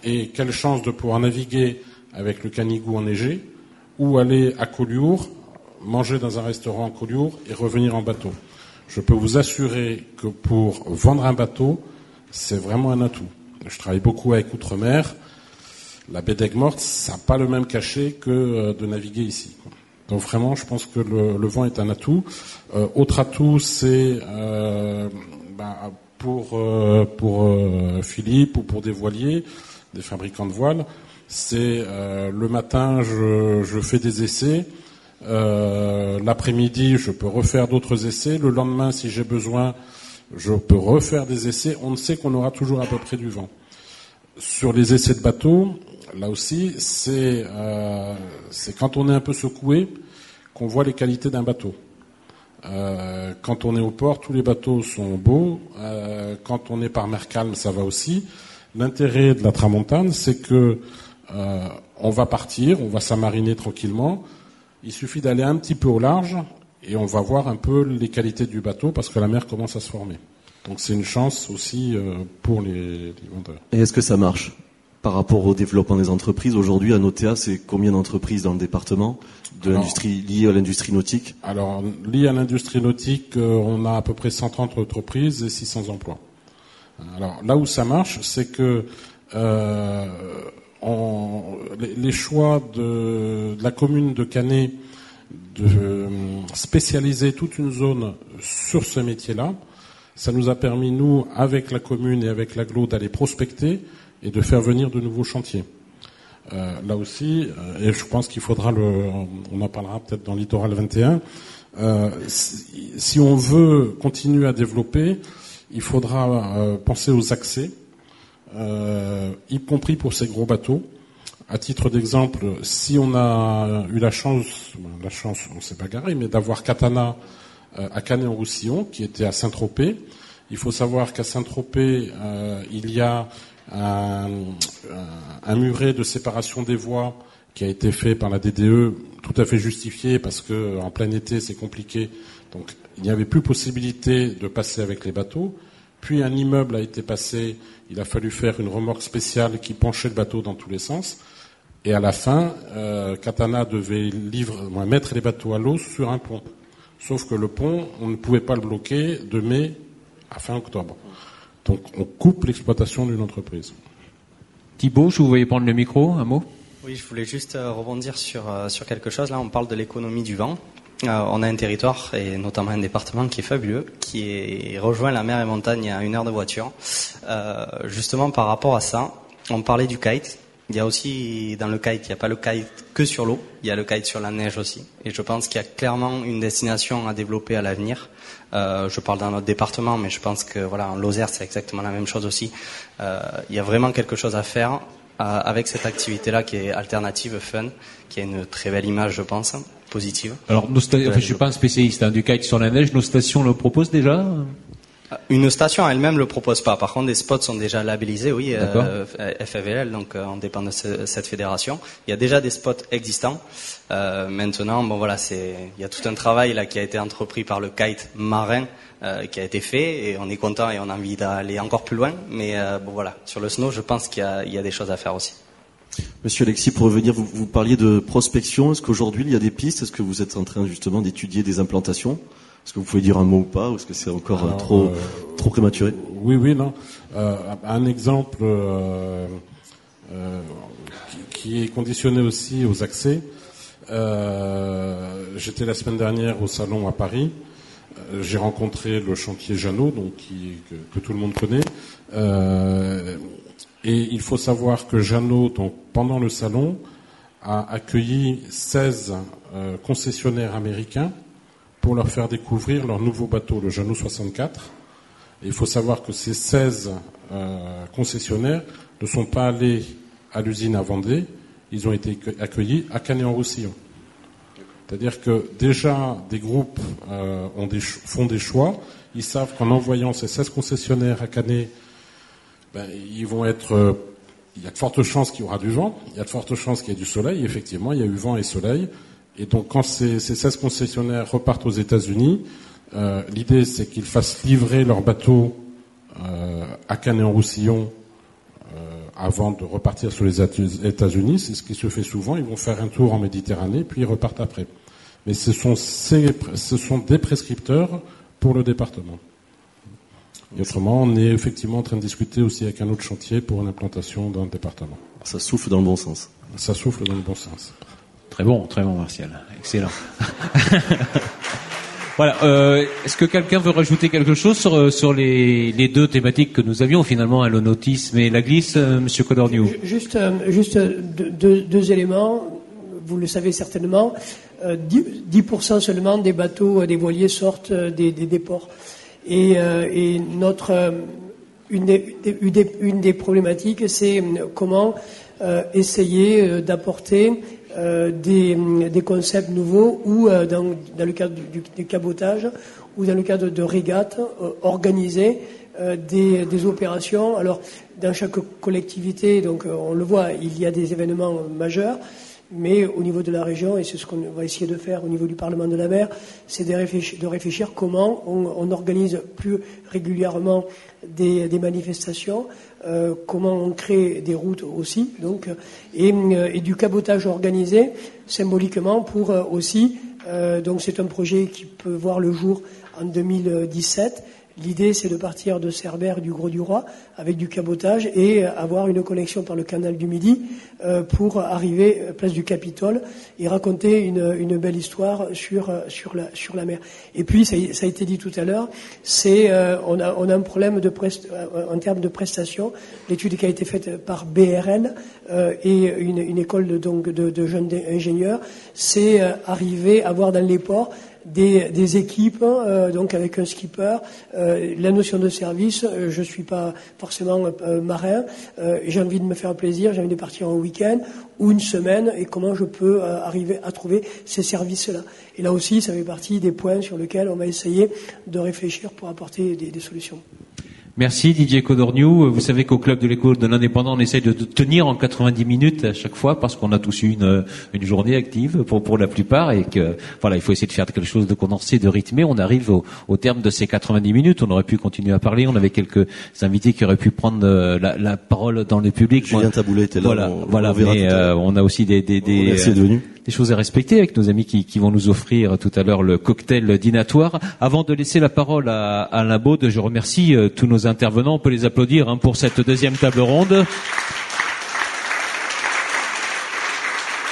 Et quelle chance de pouvoir naviguer avec le canigou enneigé ou aller à Collioure, manger dans un restaurant à Collioure et revenir en bateau. Je peux vous assurer que pour vendre un bateau, c'est vraiment un atout. Je travaille beaucoup avec Outre-mer. La baie d'Aigues-Mortes, ça n'a pas le même cachet que de naviguer ici. Donc vraiment, je pense que le, le vent est un atout. Euh, autre atout, c'est euh, bah, pour, euh, euh, Philippe ou pour des voiliers, des fabricants de voiles, c'est euh, le matin je, je, fais des essais, l'après-midi je peux refaire d'autres essais, le lendemain si j'ai besoin je peux refaire des essais, on sait qu'on aura toujours à peu près du vent. Sur les essais de bateau, là aussi, c'est quand on est un peu secoué qu'on voit les qualités d'un bateau. Euh, quand on est au port, tous les bateaux sont beaux. Euh, quand on est par mer calme, ça va aussi. L'intérêt de la tramontane, c'est que euh, on va partir, on va s'amariner tranquillement. Il suffit d'aller un petit peu au large et on va voir un peu les qualités du bateau parce que la mer commence à se former. Donc c'est une chance aussi euh, pour les, les vendeurs. Et est-ce que ça marche? Par rapport au développement des entreprises Aujourd'hui, à Notea, c'est combien d'entreprises dans le département de l'industrie liée à l'industrie nautique Alors, lié à l'industrie nautique, euh, on a à peu près 130 entreprises et 600 emplois. Alors là où ça marche, c'est que euh, les, choix de, la commune de Canet de euh, spécialiser toute une zone sur ce métier-là, ça nous a permis, nous, avec la commune et avec l'aglo, d'aller prospecter et de faire venir de nouveaux chantiers. Euh, là aussi, et je pense qu'il faudra le, on en parlera peut-être dans Littoral 21, si, on veut continuer à développer, il faudra euh, penser aux accès, euh, y compris pour ces gros bateaux. À titre d'exemple, si on a eu la chance, la chance, on s'est bagarré, mais d'avoir Katana euh, à Canet-en-Roussillon, qui était à Saint-Tropez, il faut savoir qu'à Saint-Tropez, il y a un, muret de séparation des voies qui a été fait par la DDE, tout à fait justifié parce que en plein été c'est compliqué. Donc il n'y avait plus possibilité de passer avec les bateaux. Puis un immeuble a été passé, il a fallu faire une remorque spéciale qui penchait le bateau dans tous les sens. Et à la fin, euh, Katana devait livre, mettre les bateaux à l'eau sur un pont. Sauf que le pont, on ne pouvait pas le bloquer de mai à fin octobre. Donc on coupe l'exploitation d'une entreprise. Thibault, je vous voyez prendre le micro, un mot? Oui, je voulais juste euh, rebondir sur, euh, sur quelque chose. Là, on parle de l'économie du vent. Euh, on a un territoire, et notamment un département qui est fabuleux, qui est rejoint la mer et montagne à une heure de voiture. Euh, justement, par rapport à ça, on parlait du kite. Il y a aussi, dans le kite, il n'y a pas le kite que sur l'eau, il y a le kite sur la neige aussi. Et je pense qu'il y a clairement une destination à développer à l'avenir. Euh, je parle dans notre département, mais je pense que voilà, en Lozère, c'est exactement la même chose aussi. il y a vraiment quelque chose à faire avec cette activité-là qui est alternative, fun, qui a une très belle image, je pense positive. Alors, nos je suis pas un spécialiste hein, du kite sur la neige. Nos stations le proposent déjà? Une station elle-même le propose pas. Par contre, des spots sont déjà labellisés, oui, euh, FFVL, donc euh, on dépend de cette fédération. Il y a déjà des spots existants. Euh, maintenant, bon voilà, c'est il y a tout un travail là qui a été entrepris par le kite marin euh, qui a été fait et on est content et on a envie d'aller encore plus loin. Mais bon voilà, sur le snow, je pense qu'il y, y a, des choses à faire aussi. Monsieur Alexis, pour revenir, vous, vous parliez de prospection. Est-ce qu'aujourd'hui il y a des pistes? Est-ce que vous êtes en train justement d'étudier des implantations? Est-ce que vous pouvez dire un mot ou pas Ou est-ce que c'est encore euh, trop, euh, trop prématuré? Oui, oui, non. Euh, un exemple qui, est conditionné aussi aux accès. J'étais la semaine dernière au salon à Paris. J'ai rencontré le chantier Jeannot, donc qui, que, que, tout le monde connaît. Et il faut savoir que Jeannot, donc, pendant le salon, a accueilli 16 euh, concessionnaires américains pour leur faire découvrir leur nouveau bateau, le Jeannot 64. Et il faut savoir que ces 16 euh, concessionnaires ne sont pas allés à l'usine à Vendée, ils ont été accueillis à Canet-en-Roussillon. C'est-à-dire que déjà des groupes euh, ont des, font des choix, ils savent qu'en envoyant ces 16 concessionnaires à Canet ben, ils vont être. Euh, il y a de fortes chances qu'il y aura du vent, il y a de fortes chances qu'il y ait du soleil. Effectivement, il y a eu vent et soleil. Et donc, quand ces, ces 16 concessionnaires repartent aux États-Unis, euh, l'idée c'est qu'ils fassent livrer leurs bateaux euh, à Canet-en-Roussillon euh, avant de repartir sur les États-Unis. C'est ce qui se fait souvent. Ils vont faire un tour en Méditerranée, puis ils repartent après. Mais ce sont, ces, ce sont des prescripteurs pour le département. Et autrement, on est effectivement en train de discuter aussi avec un autre chantier pour une implantation dans le département. Ça souffle dans le bon sens. Ça souffle dans le bon sens. Très bon, très bon, Martial. Excellent. [LAUGHS] voilà. Euh, Est-ce que quelqu'un veut rajouter quelque chose sur, euh, les, deux thématiques que nous avions finalement, l'onotisme et la glisse, euh, Monsieur Codorniou Juste, deux, éléments. Vous le savez certainement. 10%, 10 seulement des bateaux, des voiliers sortent des, ports. Et, notre, une, des, problématiques, c'est comment essayer d'apporter des, des, concepts nouveaux ou dans, dans, le cadre du, du, cabotage ou dans le cadre de régates organisées des, des, opérations. Alors, dans chaque collectivité, donc on le voit, il y a des événements majeurs. Mais au niveau de la région, et c'est ce qu'on va essayer de faire au niveau du Parlement de la mer, c'est de réfléchir, comment on, organise plus régulièrement des, manifestations, euh, comment on crée des routes aussi, donc, et, et du cabotage organisé symboliquement pour euh, aussi. Euh, donc c'est un projet qui peut voir le jour en 2017 L'idée, c'est de partir de Cerbère du Gros du Roi avec du cabotage et avoir une connexion par le canal du Midi euh, pour arriver à place du Capitole et raconter une, belle histoire sur, sur, la, mer. Et puis, ça, a été dit tout à l'heure, c'est euh, on, a, un problème en termes de prestations. L'étude qui a été faite par BRL euh, et une, école de, de jeunes ingénieurs, c'est arriver à voir dans les ports des, équipes, euh, donc avec un skipper. Euh, la notion de service, euh, je ne suis pas forcément marin, j'ai envie de me faire plaisir, j'ai envie de partir en week-end ou une semaine, et comment je peux arriver à trouver ces services-là. Et là aussi, ça fait partie des points sur lesquels on va essayer de réfléchir pour apporter des solutions. Merci Didier Codorniou. Vous savez qu'au club de l'école de l'indépendant, on essaye de tenir en 90 minutes à chaque fois parce qu'on a tous eu une, une journée active pour, pour la plupart et que voilà, il faut essayer de faire quelque chose de condensé, de rythmé. On arrive au, au terme de ces 90 minutes. On aurait pu continuer à parler. On avait quelques invités qui auraient pu prendre euh, la, la parole dans le public. Julien Taboulet était là. Voilà, on, voilà. mais euh, on a aussi des, des, des, des choses à respecter avec nos amis qui, qui, vont nous offrir tout à l'heure le cocktail dînatoire. Avant de laisser la parole à, Alain Baud, je remercie euh, tous nos intervenants. On peut les applaudir hein, pour cette deuxième table ronde.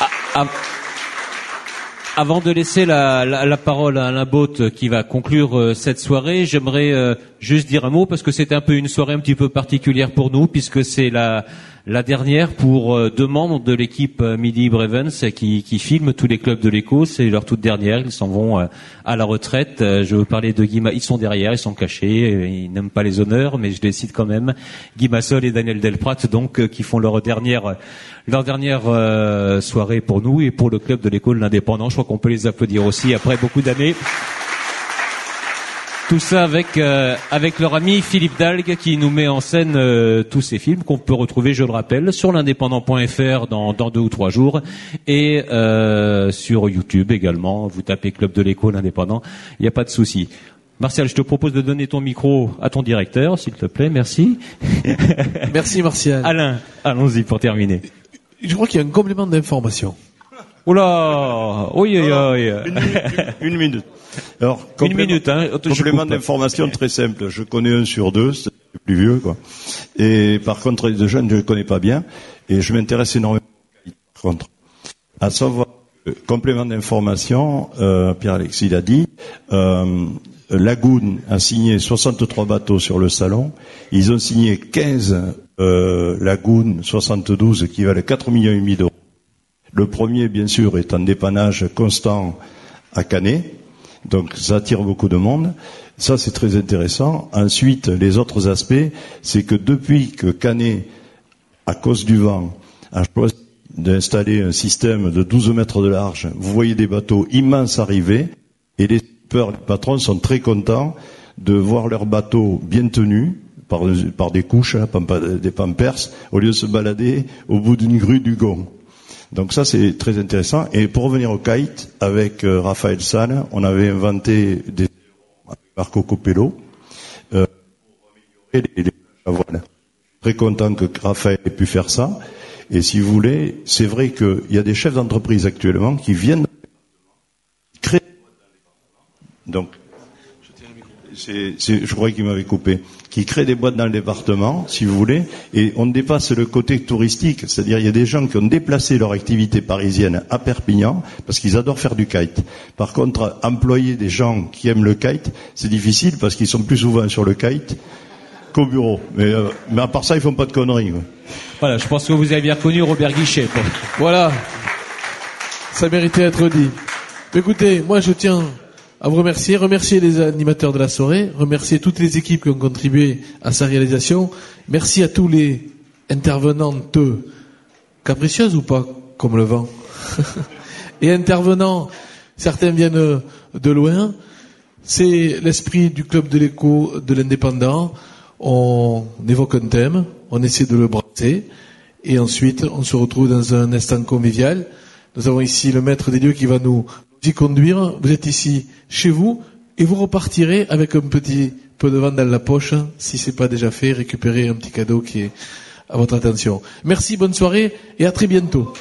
Ah, ah, avant de laisser la, la, la, parole à Alain Botte qui va conclure euh, cette soirée, j'aimerais euh, juste dire un mot parce que c'est un peu une soirée un petit peu particulière pour nous puisque c'est la la dernière pour euh, deux membres de l'équipe euh, Midi Brevens qui, qui filment tous les clubs de l'Éco. C'est leur toute dernière. Ils s'en vont euh, à la retraite. Je veux parler de Guy. Ils sont derrière, ils sont cachés. Ils n'aiment pas les honneurs, mais je les cite quand même. Guy Massol et Daniel Delprat, donc, qui font leur dernière leur dernière soirée pour nous et pour le club de l'école l'indépendant. Je crois qu'on peut les applaudir aussi après beaucoup d'années. Tout ça avec euh, avec leur ami Philippe Dalgue qui nous met en scène euh, tous ces films qu'on peut retrouver, je le rappelle, sur l'indépendant.fr dans, dans deux ou trois jours et euh, sur YouTube également. Vous tapez Club de l'écho, l'indépendant, il n'y a pas de souci. Martial, je te propose de donner ton micro à ton directeur, s'il te plaît. Merci. Merci, Martial. [LAUGHS] Alain, allons-y pour terminer. Je crois qu'il y a un complément d'information. Oula Oui, oui, oui. Une, minute. Alors, une minute, hein. Complément d'information très simple. Je connais un sur deux, c'est plus vieux, quoi. Et par contre, les deux jeunes, je ne connais pas bien. Et je m'intéresse énormément par contre. À savoir, complément d'information, euh, Pierre-Alexis l'a dit, euh, Lagoon a signé 63 bateaux sur le salon. Ils ont signé 15 euh, Lagoon 72 qui valent 4 millions et demi d'euros. Le premier, bien sûr, est un dépannage constant à Canet, donc ça attire beaucoup de monde. Ça, c'est très intéressant. Ensuite, les autres aspects, c'est que depuis que Canet, à cause du vent, a choisi d'installer un système de 12 mètres de large, vous voyez des bateaux immenses arriver, et les les patrons sont très contents de voir leurs bateaux bien tenus, par, par des couches, hein, des pampers, au lieu de se balader au bout d'une grue du Gond. Donc ça c'est très intéressant. Et pour revenir au kite, avec euh, Raphaël Salle, on avait inventé des avec Marco Copello euh, pour améliorer les, les Très content que Raphaël ait pu faire ça. Et si vous voulez, c'est vrai qu'il y a des chefs d'entreprise actuellement qui viennent créer. Donc c'est, je crois qu'il m'avait coupé, qui crée des boîtes dans le département, si vous voulez, et on dépasse le côté touristique, c'est-à-dire il y a des gens qui ont déplacé leur activité parisienne à Perpignan parce qu'ils adorent faire du kite. Par contre, employer des gens qui aiment le kite, c'est difficile parce qu'ils sont plus souvent sur le kite qu'au bureau. Mais, euh, mais à part ça, ils font pas de conneries. Voilà, je pense que vous avez bien connu Robert Guichet. Voilà, ça méritait d'être dit. Écoutez, moi je tiens à vous remercier, remercier les animateurs de la soirée, remercier toutes les équipes qui ont contribué à sa réalisation. Merci à tous les intervenantes capricieuses ou pas, comme le vent. [LAUGHS] Et intervenants, certains viennent de loin. C'est l'esprit du club de l'écho de l'indépendant. On évoque un thème, on essaie de le brasser, et ensuite on se retrouve dans un instant convivial. Nous avons ici le maître des lieux qui va nous y conduire. Vous êtes ici chez vous, et vous repartirez avec un petit peu de vent dans la poche, si c'est pas déjà fait, récupérer un petit cadeau qui est à votre attention. Merci, bonne soirée, et à très bientôt.